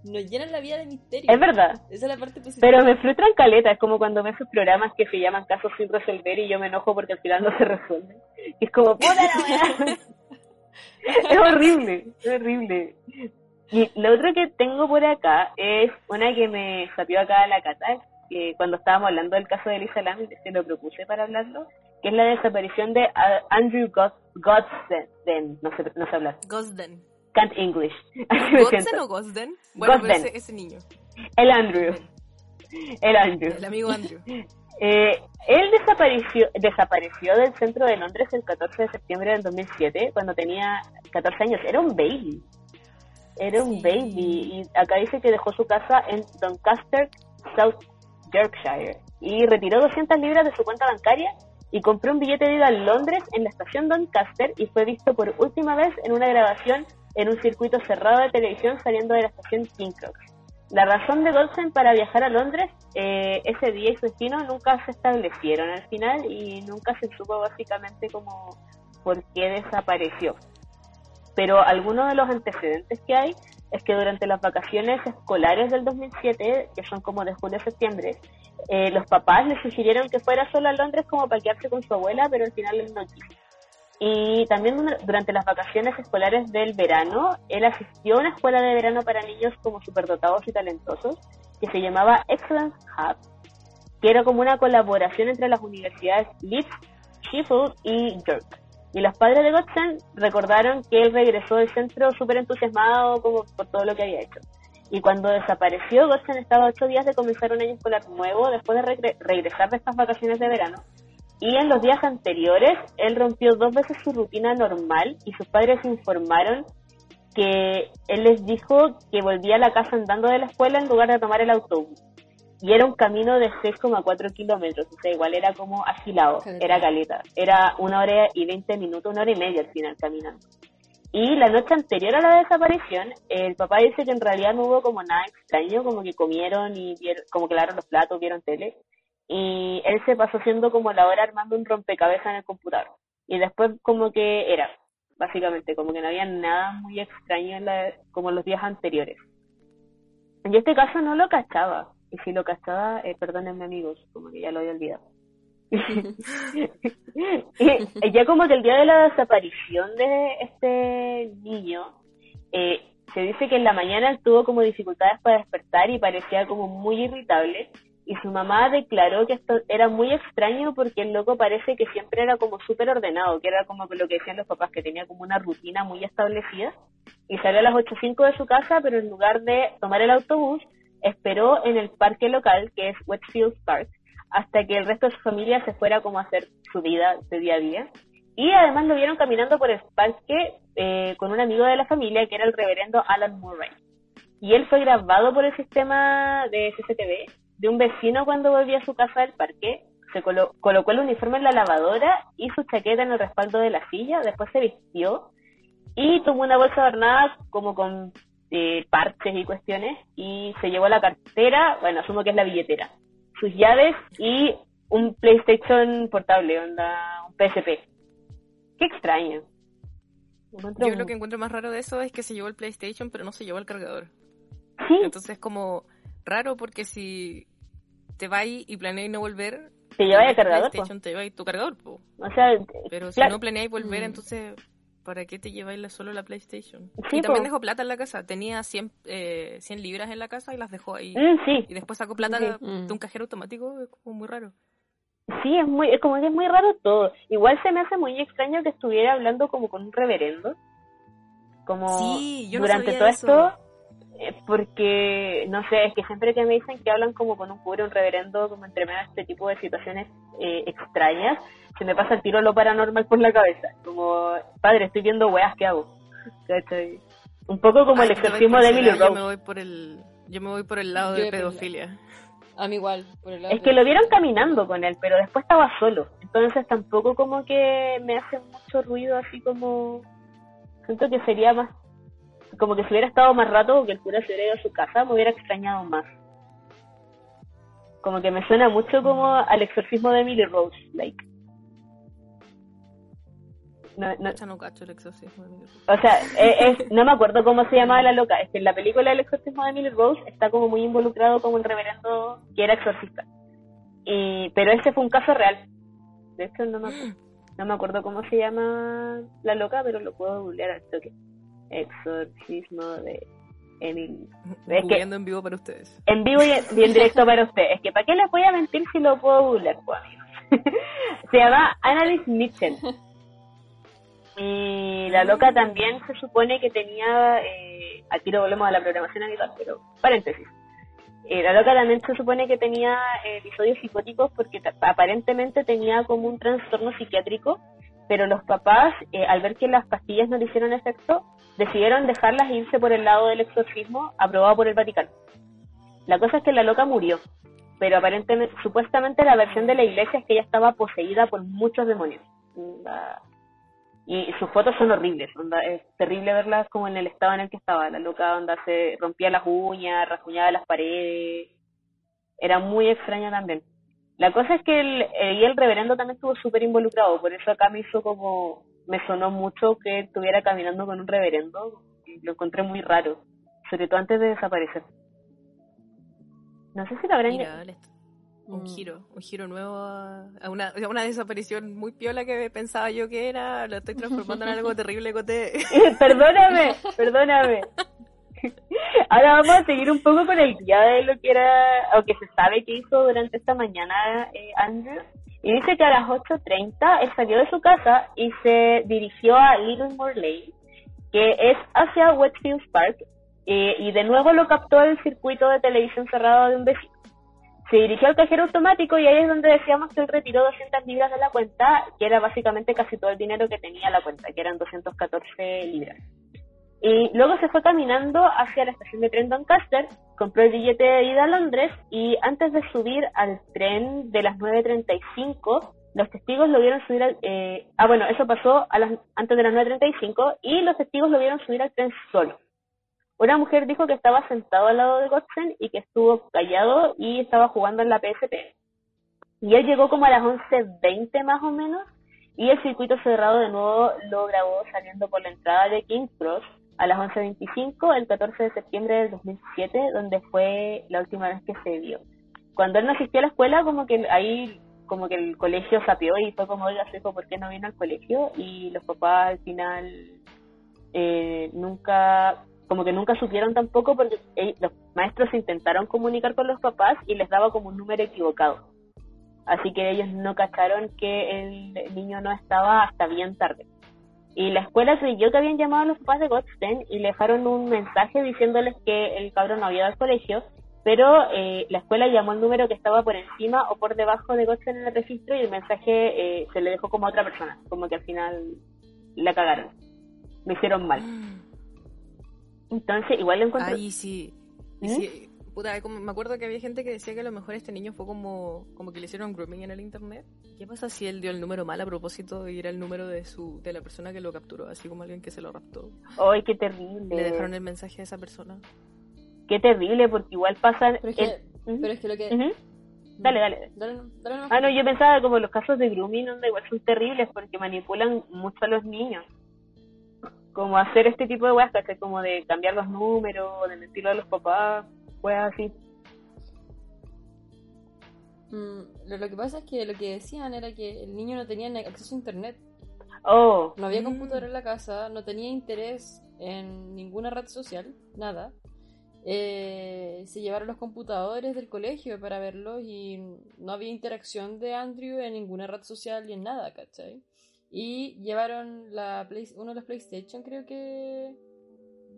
Nos llenan la vida de misterio. es verdad, Esa es la parte positiva. Pero me frustran caleta, es como cuando veo esos programas que se llaman casos sin resolver y yo me enojo porque al final no se resuelven. Y es como, ¡puta es horrible, es horrible. Y lo otro que tengo por acá es una que me sapió acá a la Cata, que cuando estábamos hablando del caso de Elisa Lam, se lo propuse para hablarlo, que es la desaparición de Andrew Godsden, no sé, no sé hablar, Gosden. Can't English, ¿Gosden o Gosden? Bueno, pero Gosden. ese, ese niño. El Andrew, el Andrew. El amigo Andrew. Eh, él desapareció, desapareció del centro de Londres el 14 de septiembre del 2007, cuando tenía 14 años. Era un baby. Era un Sí. baby. Y acá dice que dejó su casa en Doncaster, South Yorkshire. Y retiró 200 libras de su cuenta bancaria y compró un billete de ida a Londres en la estación Doncaster y fue visto por última vez en una grabación en un circuito cerrado de televisión saliendo de la estación King Cross. La razón de Goldstein para viajar a Londres eh, ese día y su destino nunca se establecieron al final y nunca se supo básicamente como por qué desapareció. Pero algunos de los antecedentes que hay es que durante las vacaciones escolares del 2007, que son como de julio a septiembre, eh, los papás le sugirieron que fuera solo a Londres como para quedarse con su abuela, pero al final él no quiso. Y también dura- durante las vacaciones escolares del verano, él asistió a una escuela de verano para niños como superdotados y talentosos, que se llamaba Excellence Hub, que era como una colaboración entre las universidades Leeds, Sheffield y York. Y los padres de Gottschalk recordaron que él regresó del centro súper entusiasmado como por todo lo que había hecho. Y cuando desapareció, Gottschalk estaba ocho días de comenzar un año escolar nuevo después de regresar de estas vacaciones de verano. Y en los días anteriores, él rompió dos veces su rutina normal y sus padres informaron que él les dijo que volvía a la casa andando de la escuela en lugar de tomar el autobús. Y era un camino de 6,4 kilómetros, o sea, igual era como agilado, era caleta. Era una hora y 20 minutos, una hora y media al final caminando. Y la noche anterior a la desaparición, el papá dice que en realidad no hubo como nada extraño, como que comieron y vieron, como que lavaron los platos, vieron tele. Y él se pasó haciendo como la hora armando un rompecabezas en el computador. Y después como que era, básicamente, como que no había nada muy extraño en la, como los días anteriores. En este caso no lo cachaba, y si lo cachaba, eh, perdónenme amigos, como que ya lo había olvidado. y ya como que el día de la desaparición de este niño, eh, se dice que en la mañana tuvo como dificultades para despertar y parecía como muy irritable. Y su mamá declaró que esto era muy extraño porque el loco parece que siempre era como súper ordenado, que era como lo que decían los papás, que tenía como una rutina muy establecida. Y salió a las 8.05 de su casa, pero en lugar de tomar el autobús, esperó en el parque local, que es Westfield Park, hasta que el resto de su familia se fuera como a hacer su vida de día a día. Y además lo vieron caminando por el parque eh, con un amigo de la familia, que era el reverendo Alan Murray. Y él fue grabado por el sistema de CCTV de un vecino cuando volvía a su casa del parque. Se colocó el uniforme en la lavadora y su chaqueta en el respaldo de la silla. Después se vistió y tomó una bolsa adornada como con eh, parches y cuestiones y se llevó la cartera, bueno, asumo que es la billetera, sus llaves y un PlayStation portable, onda, un PSP. Qué extraño. Yo lo que encuentro más raro de eso es que se llevó el PlayStation pero no se llevó el cargador. Sí. Entonces es como raro porque si te vas y planeas no volver, te el cargador. PlayStation te llevas tu cargador, O sea, pero si no planeáis volver, mm. entonces ¿para qué te lleváis solo la PlayStation? y también dejó plata en la casa. Tenía 100, eh, 100 libras en la casa y las dejó ahí. Mm, sí. Y después sacó plata de un mm. cajero automático. Es como muy raro. Sí, es muy, es como que es muy raro todo. Igual se me hace muy extraño que estuviera hablando como con un reverendo. Como sí, yo durante todo esto porque, no sé, es que siempre que me dicen que hablan como con un cura, un reverendo, como entre medio este tipo de situaciones eh, extrañas, se me pasa el tiro lo paranormal por la cabeza. Como, padre, estoy viendo weas, ¿qué hago? Un poco como el exorcismo de Emily Rose. Yo me voy por el, yo me voy por el lado de pedofilia. A mí igual, por el Es que lo vieron caminando con él, pero después estaba solo. Entonces tampoco como que me hace mucho ruido así como... Siento que sería más como que si hubiera estado más rato que el cura se hubiera ido a su casa, me hubiera extrañado más. Como que me suena mucho como al exorcismo de Emily Rose, like. No, no, cacho el exorcismo de Emily Rose. O sea, es, no me acuerdo cómo se llamaba la loca. Es que en la película El exorcismo de Emily Rose está como muy involucrado como el reverendo que era exorcista. Y, pero ese fue un caso real. De hecho, no me, no me acuerdo cómo se llama la loca, pero lo puedo googlear al toque exorcismo de Emily. Es que, en vivo para ustedes. En vivo y en, directo para ustedes. Es que ¿para qué les voy a mentir si lo puedo googlear, pues, Se llama Annalise Mitchell. Y la loca también se supone que tenía, eh, aquí lo volvemos a la programación habitual, pero paréntesis. Eh, la loca también se supone que tenía eh, episodios psicóticos porque aparentemente tenía como un trastorno psiquiátrico pero los papás, eh, al ver que las pastillas no le hicieron efecto, decidieron dejarlas e irse por el lado del exorcismo aprobado por el Vaticano. La cosa es que la loca murió, pero aparentemente, supuestamente la versión de la iglesia es que ella estaba poseída por muchos demonios. Y sus fotos son horribles, es terrible verlas como en el estado en el que estaba. La loca onda se rompía las uñas, rasguñaba las paredes. Era muy extraña también. La cosa es que el, eh, y el reverendo también estuvo súper involucrado, por eso acá me hizo como, me sonó mucho que estuviera caminando con un reverendo, lo encontré muy raro, sobre todo antes de desaparecer. No sé si lo habrán... un mm. giro, un giro nuevo a una, una desaparición muy piola que pensaba yo que era, lo estoy transformando en algo terrible, Cote. perdóname, perdóname. Ahora vamos a seguir un poco con el día de lo que era, o que se sabe que hizo durante esta mañana eh, Andrew. Y dice que a las 8.30 él salió de su casa y se dirigió a Littlemore Lane, que es hacia Westfield Park, eh, y de nuevo lo captó el circuito de televisión cerrado de un vecino. Se dirigió al cajero automático y ahí es donde decíamos que él retiró 200 libras de la cuenta, que era básicamente casi todo el dinero que tenía la cuenta, que eran 214 libras. Y luego se fue caminando hacia la estación de tren Doncaster, compró el billete de ida a Londres y antes de subir al tren de las 9.35, los testigos lo vieron subir al... Eh, ah, bueno, eso pasó a las, antes de las 9.35 y los testigos lo vieron subir al tren solo. Una mujer dijo que estaba sentado al lado de Godsen y que estuvo callado y estaba jugando en la PSP. Y él llegó como a las 11.20 más o menos y el circuito cerrado de nuevo lo grabó saliendo por la entrada de King's Cross a las 11.25 el 14 de septiembre del 2007, donde fue la última vez que se vio. Cuando él no asistió a la escuela, como que ahí como que el colegio sapió y fue como, oiga, hijo, ¿por qué no vino al colegio? Y los papás al final eh, nunca, como que nunca supieron tampoco porque los maestros intentaron comunicar con los papás y les daba como un número equivocado. Así que ellos no cacharon que el niño no estaba hasta bien tarde. Y la escuela creyó que habían llamado a los papás de Godstein y le dejaron un mensaje diciéndoles que el cabrón no había ido al colegio, pero eh, la escuela llamó al número que estaba por encima o por debajo de Godstein en el registro y el mensaje eh, se le dejó como a otra persona, como que al final la cagaron, me hicieron mal. Mm. Entonces, igual lo encontré... Ay, sí. ¿Mm? sí Puta, me acuerdo que había gente que decía que a lo mejor este niño fue como, como que le hicieron grooming en el internet. ¿Qué pasa si él dio el número mal a propósito y era el número de su de la persona que lo capturó, así como alguien que se lo raptó? ¡Ay, qué terrible! Le dejaron el mensaje a esa persona. Qué terrible, porque igual pasa... Pero es que, pero es que lo que... Dale, dale. ah, no, yo pensaba como los casos de grooming, donde igual son terribles porque manipulan mucho a los niños. Como hacer este tipo de weas, como de cambiar los números, de mentirlo a los papás fue así. Mm, lo, que pasa es que lo que decían era que el niño no tenía acceso a internet. Oh. No había mm. computador en la casa, no tenía interés en ninguna red social, nada. Eh, se llevaron los computadores del colegio para verlos y no había interacción de Andrew en ninguna red social ni en nada, ¿cachai? Y llevaron la uno de los PlayStation, creo que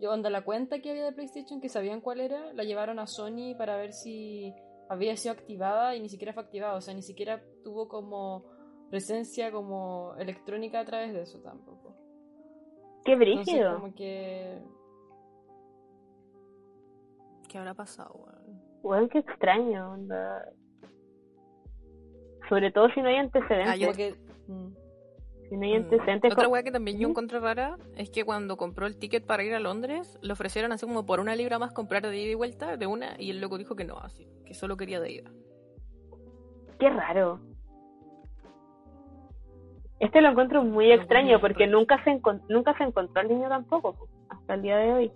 onda la cuenta que había de PlayStation, que sabían cuál era, la llevaron a Sony para ver si había sido activada y ni siquiera fue activada, o sea, ni siquiera tuvo como presencia como electrónica a través de eso tampoco. Qué brígido. como que... ¿Qué habrá pasado, weón? qué extraño, onda. Sobre todo si no hay antecedentes. Ah, que... Mm. Mm. Otra weá que también yo encontré rara es que cuando compró el ticket para ir a Londres, le ofrecieron así como por una libra más comprar de ida y vuelta de una, y el loco dijo que no, así, que solo quería de ida. Qué raro. Este lo encuentro muy extraño porque nunca se, nunca se encontró al niño tampoco, hasta el día de hoy.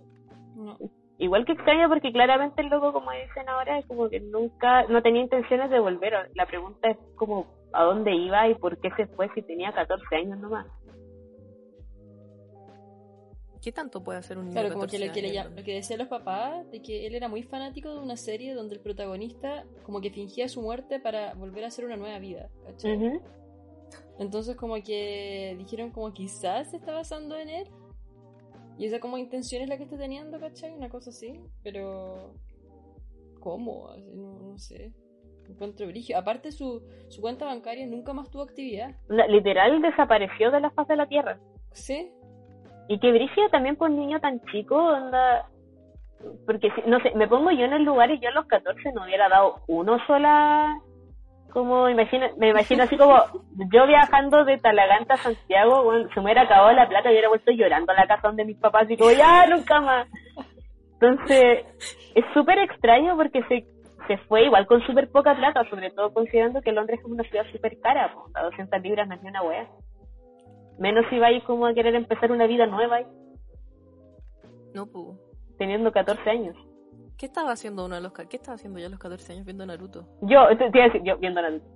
Igual que extraño porque claramente el loco, como dicen ahora, es como que nunca, no tenía intenciones de volver. La pregunta es como a dónde iba y por qué se fue si tenía 14 años nomás. ¿Qué tanto puede hacer un niño? Claro, como que lo que, le, que decían los papás, de que él era muy fanático de una serie donde el protagonista como que fingía su muerte para volver a hacer una nueva vida, Entonces como que dijeron como quizás se está basando en él. Y esa como intención es la que está teniendo, ¿cachai? Una cosa así. Pero... ¿Cómo? No, no sé. Encuentro brillo. Aparte, su, su cuenta bancaria nunca más tuvo actividad. literal desapareció de la faz de la tierra. Sí. Y qué brillo también por un niño tan chico, onda. Porque, no sé, me pongo yo en el lugar y yo a los 14 no hubiera dado uno sola. Como, imagino, me imagino así como yo viajando de Talaganta a Santiago, bueno, se me hubiera acabado la plata y hubiera vuelto llorando a la casa donde mis papás y como, ya, nunca más. Entonces, es súper extraño porque se se fue igual con súper poca plata, sobre todo considerando que Londres es una ciudad súper cara, a 200 libras no es ni una wea. Menos si vais como a querer empezar una vida nueva ahí. No, pu. Teniendo 14 años. ¿Qué estaba haciendo uno de los qué estaba haciendo yo a los 14 años viendo Naruto? Yo, te, iba a decir, yo viendo Naruto.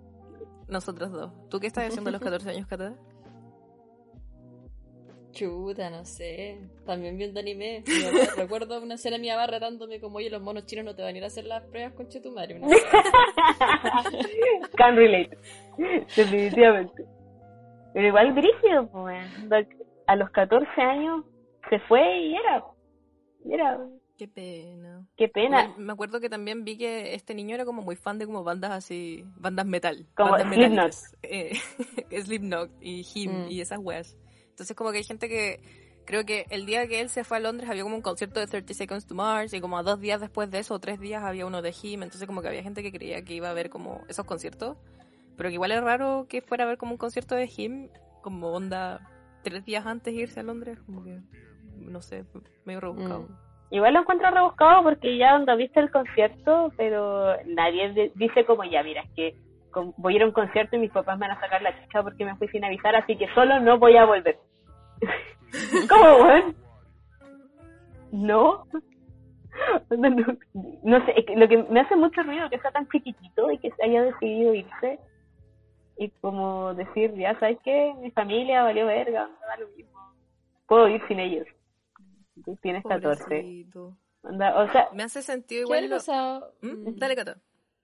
Nosotros dos. ¿Tú qué estabas haciendo a los 14 años, Cata? Chuta, no sé. También viendo anime. Mamá- recuerdo una escena de mi mamá retándome como, oye, los monos chinos no te van a ir a hacer las pruebas con tu madre. Una Can relate. Definitivamente. Pero igual brígido, pues. A los 14 años se fue y era. Y era. Qué pena. Qué pena. Me acuerdo que también vi que este niño era como muy fan de como bandas así, bandas metal. Como bandas Slipknot. Eh, Slipknot y Him Mm. y esas weas. Entonces como que hay gente que creo que el día que él se fue a Londres había como un concierto de 30 Seconds to Mars y como a dos días después de eso o tres días había uno de Him. Entonces como que había gente que creía que iba a ver como esos conciertos. Pero que igual es raro que fuera a ver como un concierto de Him como onda tres días antes de irse a Londres. Como que, no sé, medio rebuscado. Mm. Igual lo encuentro rebuscado porque ya cuando viste el concierto, pero nadie dice como ya, mira, es que con- voy a ir a un concierto y mis papás me van a sacar la chicha porque me fui sin avisar, así que solo no voy a volver. ¿Cómo, weón? No. No, no, no sé, es que lo que me hace mucho ruido que sea tan chiquitito y que se haya decidido irse y como decir, ya sabes que mi familia valió verga, me da lo mismo. Puedo ir sin ellos. Tú tienes 14. Pobrecito. Onda, o sea, Me hace sentido ¿Qué igual. lo- pasado? Mm. Dale, Cata.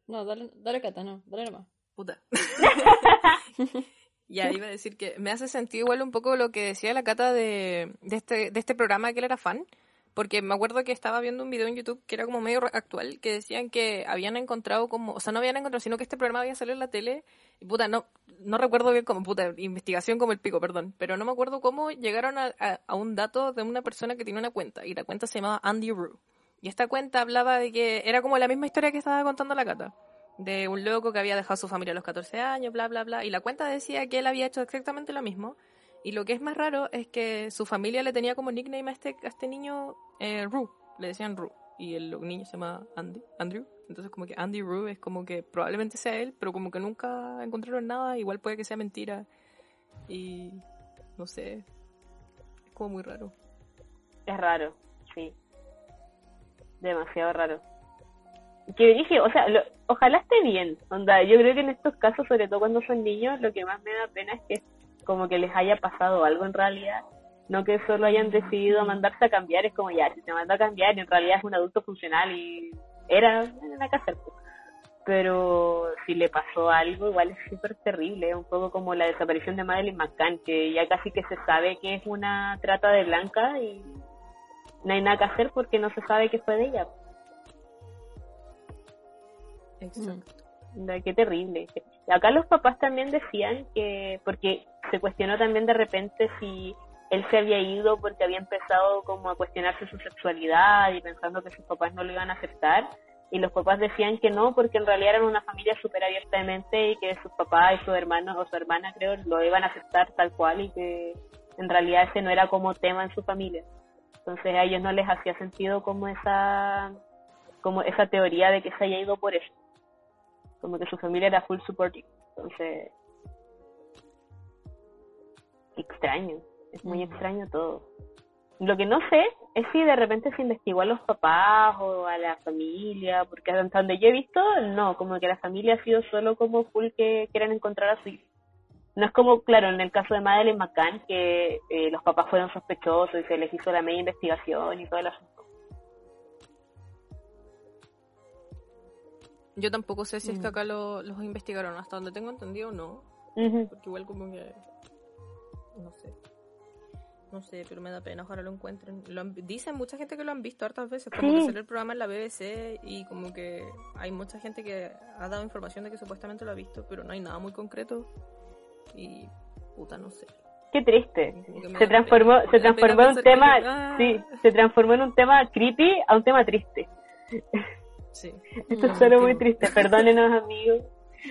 No, dale, dale cata, no, dale nomás. Puta. ya, iba a decir que me hace sentido igual un poco lo que decía la Cata de, de, este, de este programa que él era fan. Porque me acuerdo que estaba viendo un video en YouTube que era como medio actual, que decían que habían encontrado como, o sea, no habían encontrado, sino que este programa había salido en la tele, y puta, no, no recuerdo bien como, puta, investigación como el pico, perdón, pero no me acuerdo cómo llegaron a, a- a un dato de una persona que tiene una cuenta, y la cuenta se llamaba Andy Rue. Y esta cuenta hablaba de que era como la misma historia que estaba contando la Cata. De un loco que había dejado su familia a los 14 años, bla, bla, bla. Y la cuenta decía que él había hecho exactamente lo mismo. Y lo que es más raro es que su familia le tenía como nickname a este, a este niño eh. Le decían Rue. Y el niño se llama Andy, Andrew. Entonces como que Andy Rue es como que probablemente sea él, pero como que nunca encontraron nada. Igual puede que sea mentira. Y no sé. Es como muy raro. es raro, sí. Demasiado raro. Que dije, o sea, lo- ojalá esté bien. Onda, yo creo que en estos casos, sobre todo cuando son niños, lo que más me da pena es que como que les haya pasado algo en realidad. No que solo hayan decidido mandarse a cambiar, es como ya, si te mandó a cambiar, en realidad es un adulto funcional y era, nada hacer. pues. Pero si le pasó algo, igual es súper terrible, un poco como la desaparición de Madeleine McCann, que ya casi que se sabe que es una trata de blanca y no hay nada que hacer porque no se sabe que fue de ella. Exacto. Da, Qué terrible. Acá los papás también decían que, porque se cuestionó también de repente si él se había ido porque había empezado como a cuestionarse su sexualidad y pensando que sus papás no lo iban a aceptar. Y los papás decían que no, porque en realidad eran una familia súper abiertamente y que sus papás y sus hermanos o su hermana, creo, lo iban a aceptar tal cual y que en realidad ese no era como tema en su familia. Entonces a ellos no les hacía sentido como esa, como esa teoría de que se haya ido por eso como que su familia era full supporting. Entonces, extraño, es muy Ujú. extraño todo. Lo que no sé es si de repente se investigó a los papás o a la familia, porque hasta donde yo he visto, no, como que la familia ha sido solo como full que quieren encontrar a su hijo. No es como, claro, en el caso de Madeleine McCann, que eh, los papás fueron sospechosos y se les hizo la media investigación y todo el asunto. Yo tampoco sé si es que Mm. acá lo- los investigaron. Hasta donde tengo entendido, no. Ujú. Porque igual como que... No sé. No sé, pero me da pena. Ojalá lo encuentren. Lo han- dicen mucha gente que lo han visto hartas veces. Como Sí. que salió el programa en la BBC y como que hay mucha gente que ha dado información de que supuestamente lo ha visto, pero no hay nada muy concreto. Y... Puta, no sé. Qué triste. Se transformó, pena. se transformó en un pensar que- tema, Ah. sí, se transformó en un tema creepy a un tema triste. Sí. Esto es Mm, solo muy triste, perdónenos amigos.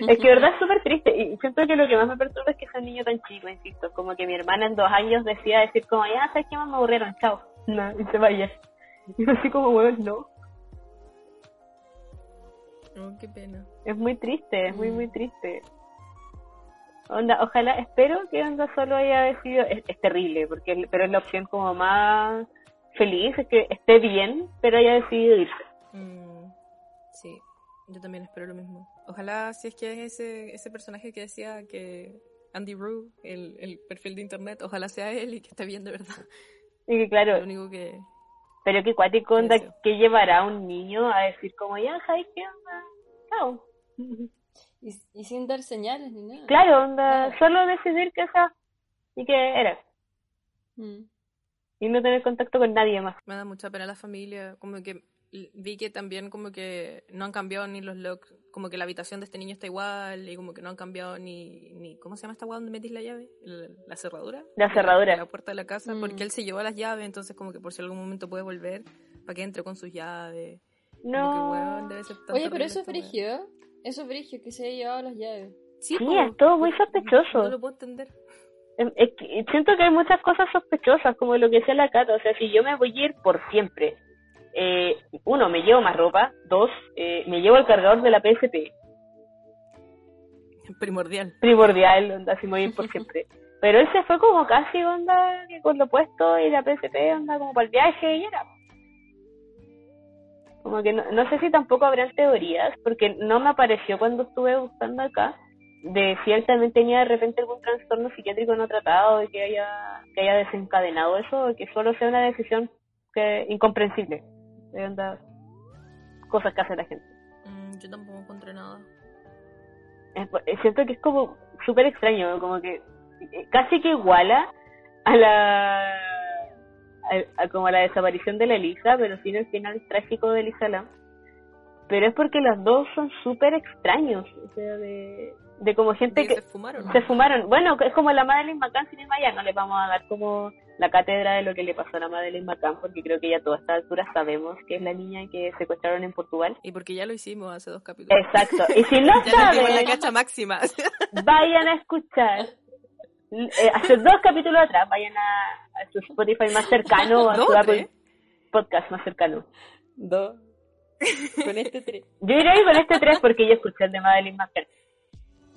Es que de verdad es súper triste y siento que lo que más me perturba es que sea un niño tan chico, insisto, como que mi hermana en dos años decía decir como, ya sabes que más me aburrieron, chao, no, y se vaya. Y así como, bueno, no, Oh, qué pena. es muy triste, es muy Mm. muy triste. Onda, ojalá, espero que Onda solo haya decidido, es, es terrible, porque pero es la opción como más feliz, es que esté bien, pero haya decidido irse. Mm, yo también espero lo mismo. Ojalá si es que es ese, ese personaje que decía que Andy Rue, el, el perfil de internet. Ojalá sea él y que esté bien de verdad. Y que claro, Lo único que... pero qué cuático onda que llevará a un niño a decir como, ya, ¿sabes qué onda? Chao. Y, y sin dar señales ni nada. Claro, onda, Claro. solo decidir que esa y que era. Mm. Y no tener contacto con nadie más. Me da mucha pena la familia, como que vi que también como que no han cambiado ni los locks, como que la habitación de este niño está igual y como que no han cambiado ni, ni ¿cómo se llama esta weá donde metís la llave? El- la cerradura. La cerradura. de la puerta de la casa, Mm. porque él se llevó las llaves, entonces como que por si algún momento puede volver, para que entre con sus llaves. Como que, No. weón, debe ser Oye, pero eso es frigio. Eso es frigio, que se haya llevado las llaves. Sí, Sí, es todo muy no- sospechoso. No lo puedo entender. Es que siento que hay muchas cosas sospechosas, como lo que decía la Cata. O sea, si yo me voy a ir por siempre, eh, uno, me llevo más ropa. Dos, eh, me llevo el cargador de la PSP. Primordial. Primordial, onda, si a ir por siempre. Pero él se fue como casi, onda, que con lo puesto y la PSP, onda, como para el viaje y era. Como que no, no sé si tampoco habrán teorías, porque no me apareció cuando estuve buscando acá, de si él también tenía de repente algún trastorno psiquiátrico no tratado y que haya, que haya desencadenado eso, o que solo sea una decisión que incomprensible. De onda, cosas que hace la gente. Mm, yo tampoco encontré nada. Es- eh, siento que es como súper extraño, como que eh, casi que iguala a la a, a como a la desaparición de la Elisa, pero sin el final trágico de Elisa Lam. Pero es porque los dos son súper extraños, o sea, de, de como gente ¿Y que se fumaron? se fumaron. Bueno, es como la Madeleine McCann sin Maya, no le vamos a dar como la cátedra de lo que le pasó a la Madeleine McCann, porque creo que ya a toda esta altura sabemos que es la niña que secuestraron en Portugal. Y porque ya lo hicimos hace dos capítulos. Exacto. Y si no ya saben, la cacha máxima. vayan a escuchar eh, hace dos capítulos atrás, vayan a, a su Spotify más cercano o a ¿Dos su Apple tres? Podcast más cercano. Dos. Con este tres. Yo iré con este 3 porque yo escuché el de Madeline McCann.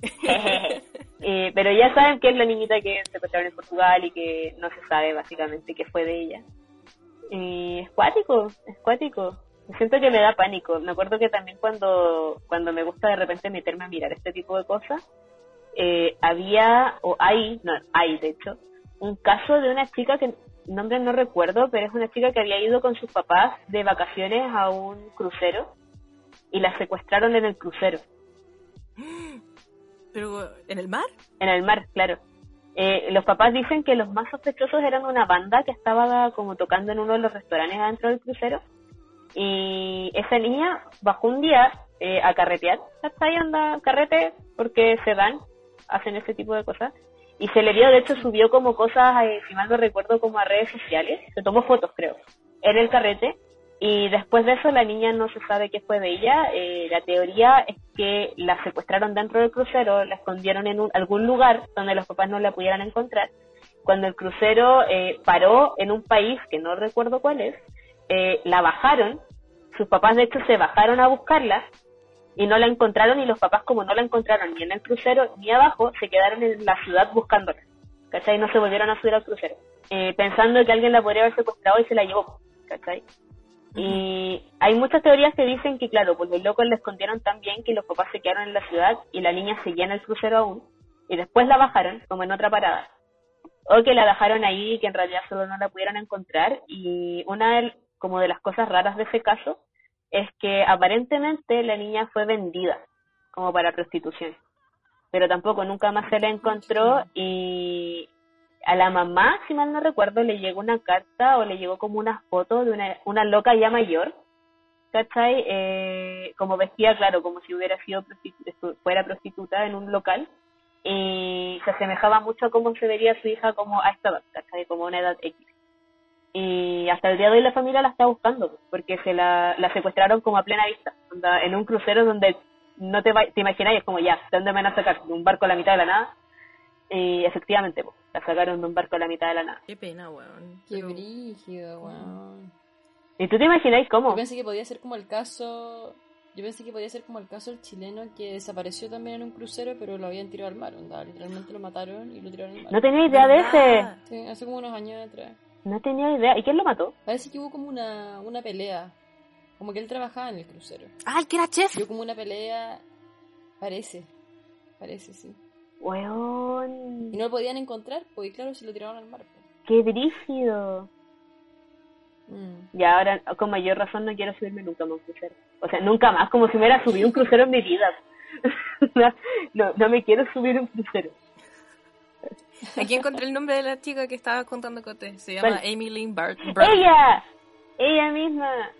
Eh, pero ya saben que es la niñita que secuestraron en Portugal y que no se sabe básicamente qué fue de ella. Y es cuático, es. Siento que me da pánico. Me acuerdo que también cuando, cuando me gusta de repente meterme a mirar este tipo de cosas, eh, había, o hay, no, hay de hecho, un caso de una chica que nombre no recuerdo, pero es una chica que había ido con sus papás de vacaciones a un crucero y la secuestraron en el crucero, Pero, ¿en el mar? en el mar, claro. Eh, los papás dicen que los más sospechosos eran una banda que estaba como tocando en uno de los restaurantes adentro del crucero y esa niña bajó un día eh, a carretear, ¿cachai? Anda carrete porque se dan, hacen ese tipo de cosas y se le vio, de hecho subió como cosas, eh, si mal no recuerdo, como a redes sociales, se tomó fotos creo, en el carrete y después de eso la niña no se sabe qué fue de ella, eh, la teoría es que la secuestraron dentro del crucero, la escondieron en algún lugar donde los papás no la pudieran encontrar, cuando el crucero eh, paró en un país que no recuerdo cuál es, eh, la bajaron, sus papás de hecho se bajaron a buscarla y no la encontraron. Y los papás como no la encontraron ni en el crucero ni abajo, se quedaron en la ciudad buscándola, ¿cachai? No se volvieron a subir al crucero, eh, pensando que alguien la podría haber secuestrado y se la llevó, ¿cachai? Y hay muchas teorías que dicen que, claro, pues los locos la escondieron tan bien que los papás se quedaron en la ciudad y la niña seguía en el crucero aún. Y después la bajaron, como en otra parada. O que la dejaron ahí y que en realidad solo no la pudieron encontrar. Y una de, como de las cosas raras de ese caso es que aparentemente la niña fue vendida como para prostitución. Pero tampoco nunca más se la encontró y a la mamá, si mal no recuerdo, le llegó una carta o le llegó como una foto de una, una loca ya mayor, ¿cachai? Eh, como vestía, claro, como si hubiera sido prostitu- fuera prostituta en un local y se asemejaba mucho a cómo se vería su hija como a esta edad, ¿cachai? Como a una edad X. Y hasta el día de hoy la familia la está buscando, porque se la, la secuestraron como a plena vista, en un crucero donde no te, te imagináis, es como ya, ¿de dónde me van a sacar? ¿De un barco a la mitad de la nada? Y efectivamente, pues, la sacaron de un barco a la mitad de la nada. Qué pena, weón. Qué Pero- brígido, weón. ¿Y tú te imagináis cómo? Yo pensé que podía ser como el caso. Yo pensé que podía ser como el caso del chileno que desapareció también en un crucero, pero lo habían tirado al mar. Onda, literalmente lo mataron y lo tiraron al mar. No tenía idea de ese. Sí, hace como unos años atrás. No tenía idea. ¿Y quién lo mató? Parece que hubo como una, una pelea. Como que él trabajaba en el crucero. ¡Ah, el que era chef! Hubo como una pelea. Parece. Parece, sí. Weón. Y no lo podían encontrar, pues y claro, se lo tiraron al mar. pues. ¡Qué brígido! Mm. Y ahora, con mayor razón, no quiero subirme nunca más a un crucero. O sea, nunca más, como si me hubiera subido un crucero en mi vida. no, no, me quiero subir a un crucero. Aquí encontré el nombre de la chica que estaba contando Cote. Se llama ¿Cuál? Amy Lynn Bart. Brown. ¡Ella! ¡Ella misma!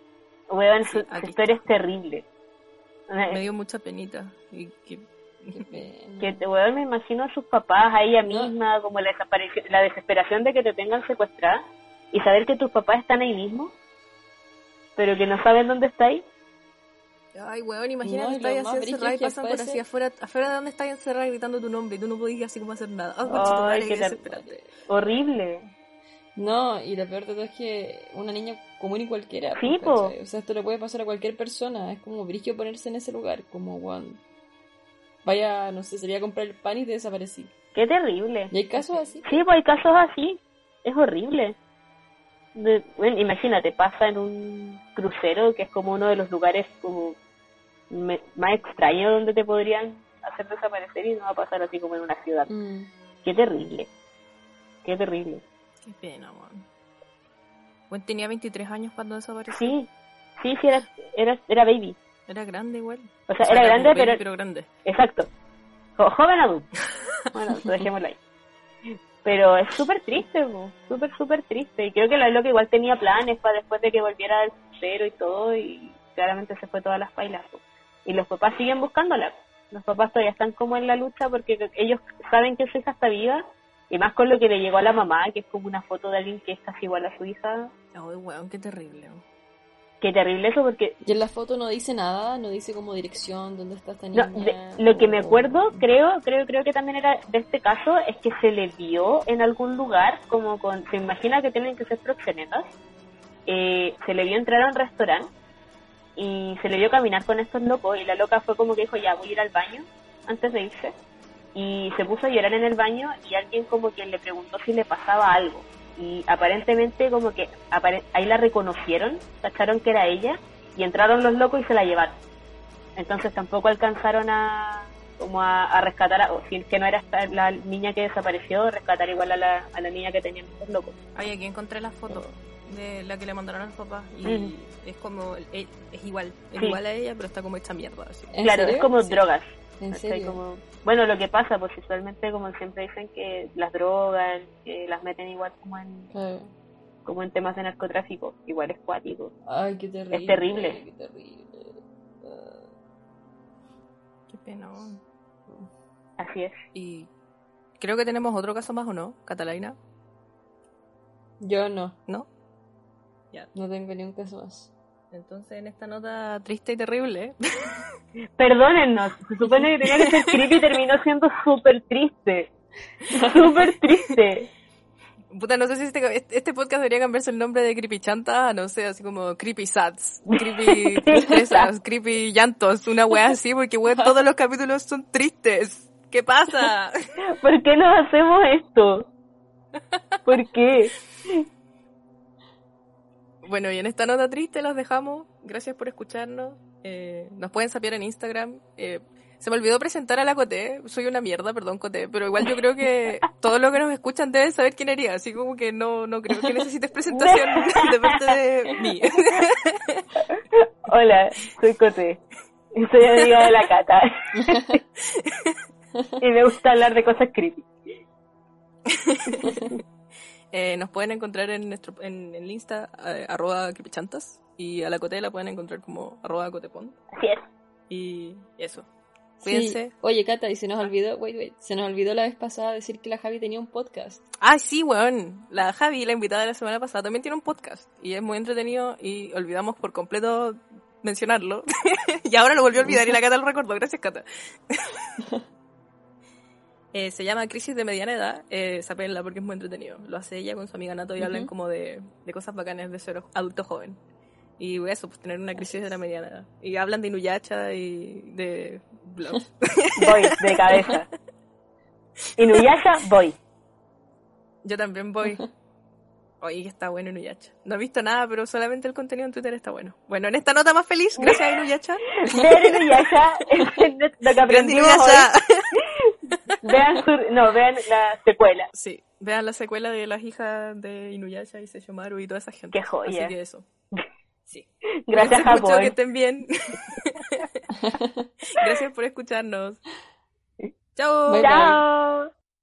Weón, su, historia es terrible. Me dio mucha penita. Y que- Qué pena. Que te weón, me imagino a sus papás, a ella No. misma, como la, desaparición, la desesperación de que te tengan secuestrada y saber que tus papás están ahí mismo, pero que no saben dónde estáis. Ay, weón, imagínate No, más así encerrada y pasan por así afuera, afuera de donde estás encerrada gritando tu nombre y tú no podías así como hacer nada. Ay, conchetumare, qué. Horrible. No, y lo peor de todo es que una niña común y cualquiera. Sí, pues, po. O sea, esto le puede pasar a cualquier persona. Es como brillo ponerse en ese lugar. Como, weón. Vaya, no sé, sería comprar el pan y te desaparecí. Qué terrible. Y hay casos así. Sí, pues hay casos así. Es horrible. De- bueno, imagínate, pasa en un crucero que es como uno de los lugares como me- más extraños donde te podrían hacer desaparecer y no va a pasar así como en una ciudad. Mm. Qué terrible. Qué terrible. Qué pena. Bueno, tenía 23 años cuando desapareció. Sí, sí, sí, era, era, era baby. Era grande igual. O sea, O sea, era grande, pero... pero grande. Exacto. Jo- joven adulto. Bueno, dejémoslo ahí. Pero es súper triste, súper, súper triste. Y creo que la loca igual tenía planes para después de que volviera al cero y todo, y claramente se fue todas las pailas. po. Y los papás siguen buscándola. Los papás todavía están como en la lucha porque ellos saben que su hija está viva, y más con lo que le llegó a la mamá, que es como una foto de alguien que es casi igual a su hija. Ay, weón, qué terrible. weón. Qué terrible eso, porque Y en la foto no dice nada, no dice como dirección, dónde está esta No, niña. de- lo que me acuerdo, creo, creo, creo que también era de este caso, es que se le vio en algún lugar, como con, se imagina que tienen que ser proxenetas, eh, se le vio entrar a un restaurante y se le vio caminar con estos locos y la loca fue como que dijo, ya, voy a ir al baño antes de irse. Y se puso a llorar en el baño y alguien como que le preguntó si le pasaba algo. Y aparentemente como que apare- ahí la reconocieron, cacharon que era ella y entraron los locos y se la llevaron entonces tampoco alcanzaron a como a, a rescatar a, o si que no era esta, la niña que desapareció rescatar igual a la, a la niña que tenían estos locos Ay, aquí encontré la foto de la que le mandaron al papá. Y es como. Es, es igual. Es Sí. igual a ella, pero está como hecha mierda. Así. ¿En claro serio? es como Sí. drogas ¿En ¿cachai? serio? Como- bueno lo que pasa pues usualmente como siempre dicen que las drogan que las meten igual como en Claro. como en temas de narcotráfico igual es cuático Ay, qué terrible. Es terrible. Qué terrible. Ah. Qué pena. así es Y creo que tenemos otro caso más, ¿o no? Catalina, Yo no, ¿no? Ya. no tengo ni un caso más. Entonces, en esta nota triste y terrible, perdónennos se supone que tenía que ser creepy y terminó siendo súper triste súper triste puta, no sé si este, este podcast debería cambiarse el nombre de Creepy Chanta, no sé, así como Creepy Sats, Creepy Tristezas, Creepy Llantos, una wea así, porque weón, todos los capítulos son tristes. ¿Qué pasa? ¿por qué nos hacemos esto? ¿por qué? Bueno, y en esta nota triste los dejamos. Gracias por escucharnos. Eh, nos pueden sapear en Instagram. Eh, se me olvidó presentar a la Coté. Soy una mierda, perdón, Coté. Pero igual yo creo que todos los que nos escuchan deben saber quién eres. Así como que no, no creo que necesites presentación de parte de mí. Hola, soy Cote. Y soy amiga de la Cata. y me gusta hablar de cosas creepy. Eh, nos pueden encontrar en nuestro en el Insta, eh, arroba creepychantas. Y a la Coté la pueden encontrar como arroba cotepon. Así es. Y eso. Sí. Cuídense. Oye, Cata, y se nos olvidó, wait, wait, se nos olvidó la vez pasada decir que la Javi tenía un podcast. Ah, sí, weón. La Javi, la invitada de la semana pasada, también tiene un podcast. Y es muy entretenido y olvidamos por completo mencionarlo. y ahora lo volvió a olvidar y la Cata lo recordó. Gracias, Cata. Eh, se llama Crisis de Mediana Edad. Eh, sápenla porque es muy entretenido. Lo hace ella con su amiga Nato y hablan Ujú. como de, de cosas bacanas de ser adulto joven. Y eso, pues tener una crisis de la mediana edad. Y hablan de Inuyacha y de blogs. Voy, de cabeza. Inuyasha, voy. Yo también voy. Oye, que está bueno Inuyacha. No he visto nada, pero solamente el contenido en Twitter está bueno. Bueno, en esta nota más feliz, gracias a Inuyacha. Ver Inuyasha es lo que aprendimos hoy. Vean su, no, vean la secuela. Sí, vean la secuela de las hijas de Inuyasha y Seishomaru y toda esa gente. Qué joya. Así que eso. Sí. Gracias, Cuídense mucho, que estén bien. Gracias por escucharnos. Chao. Chao.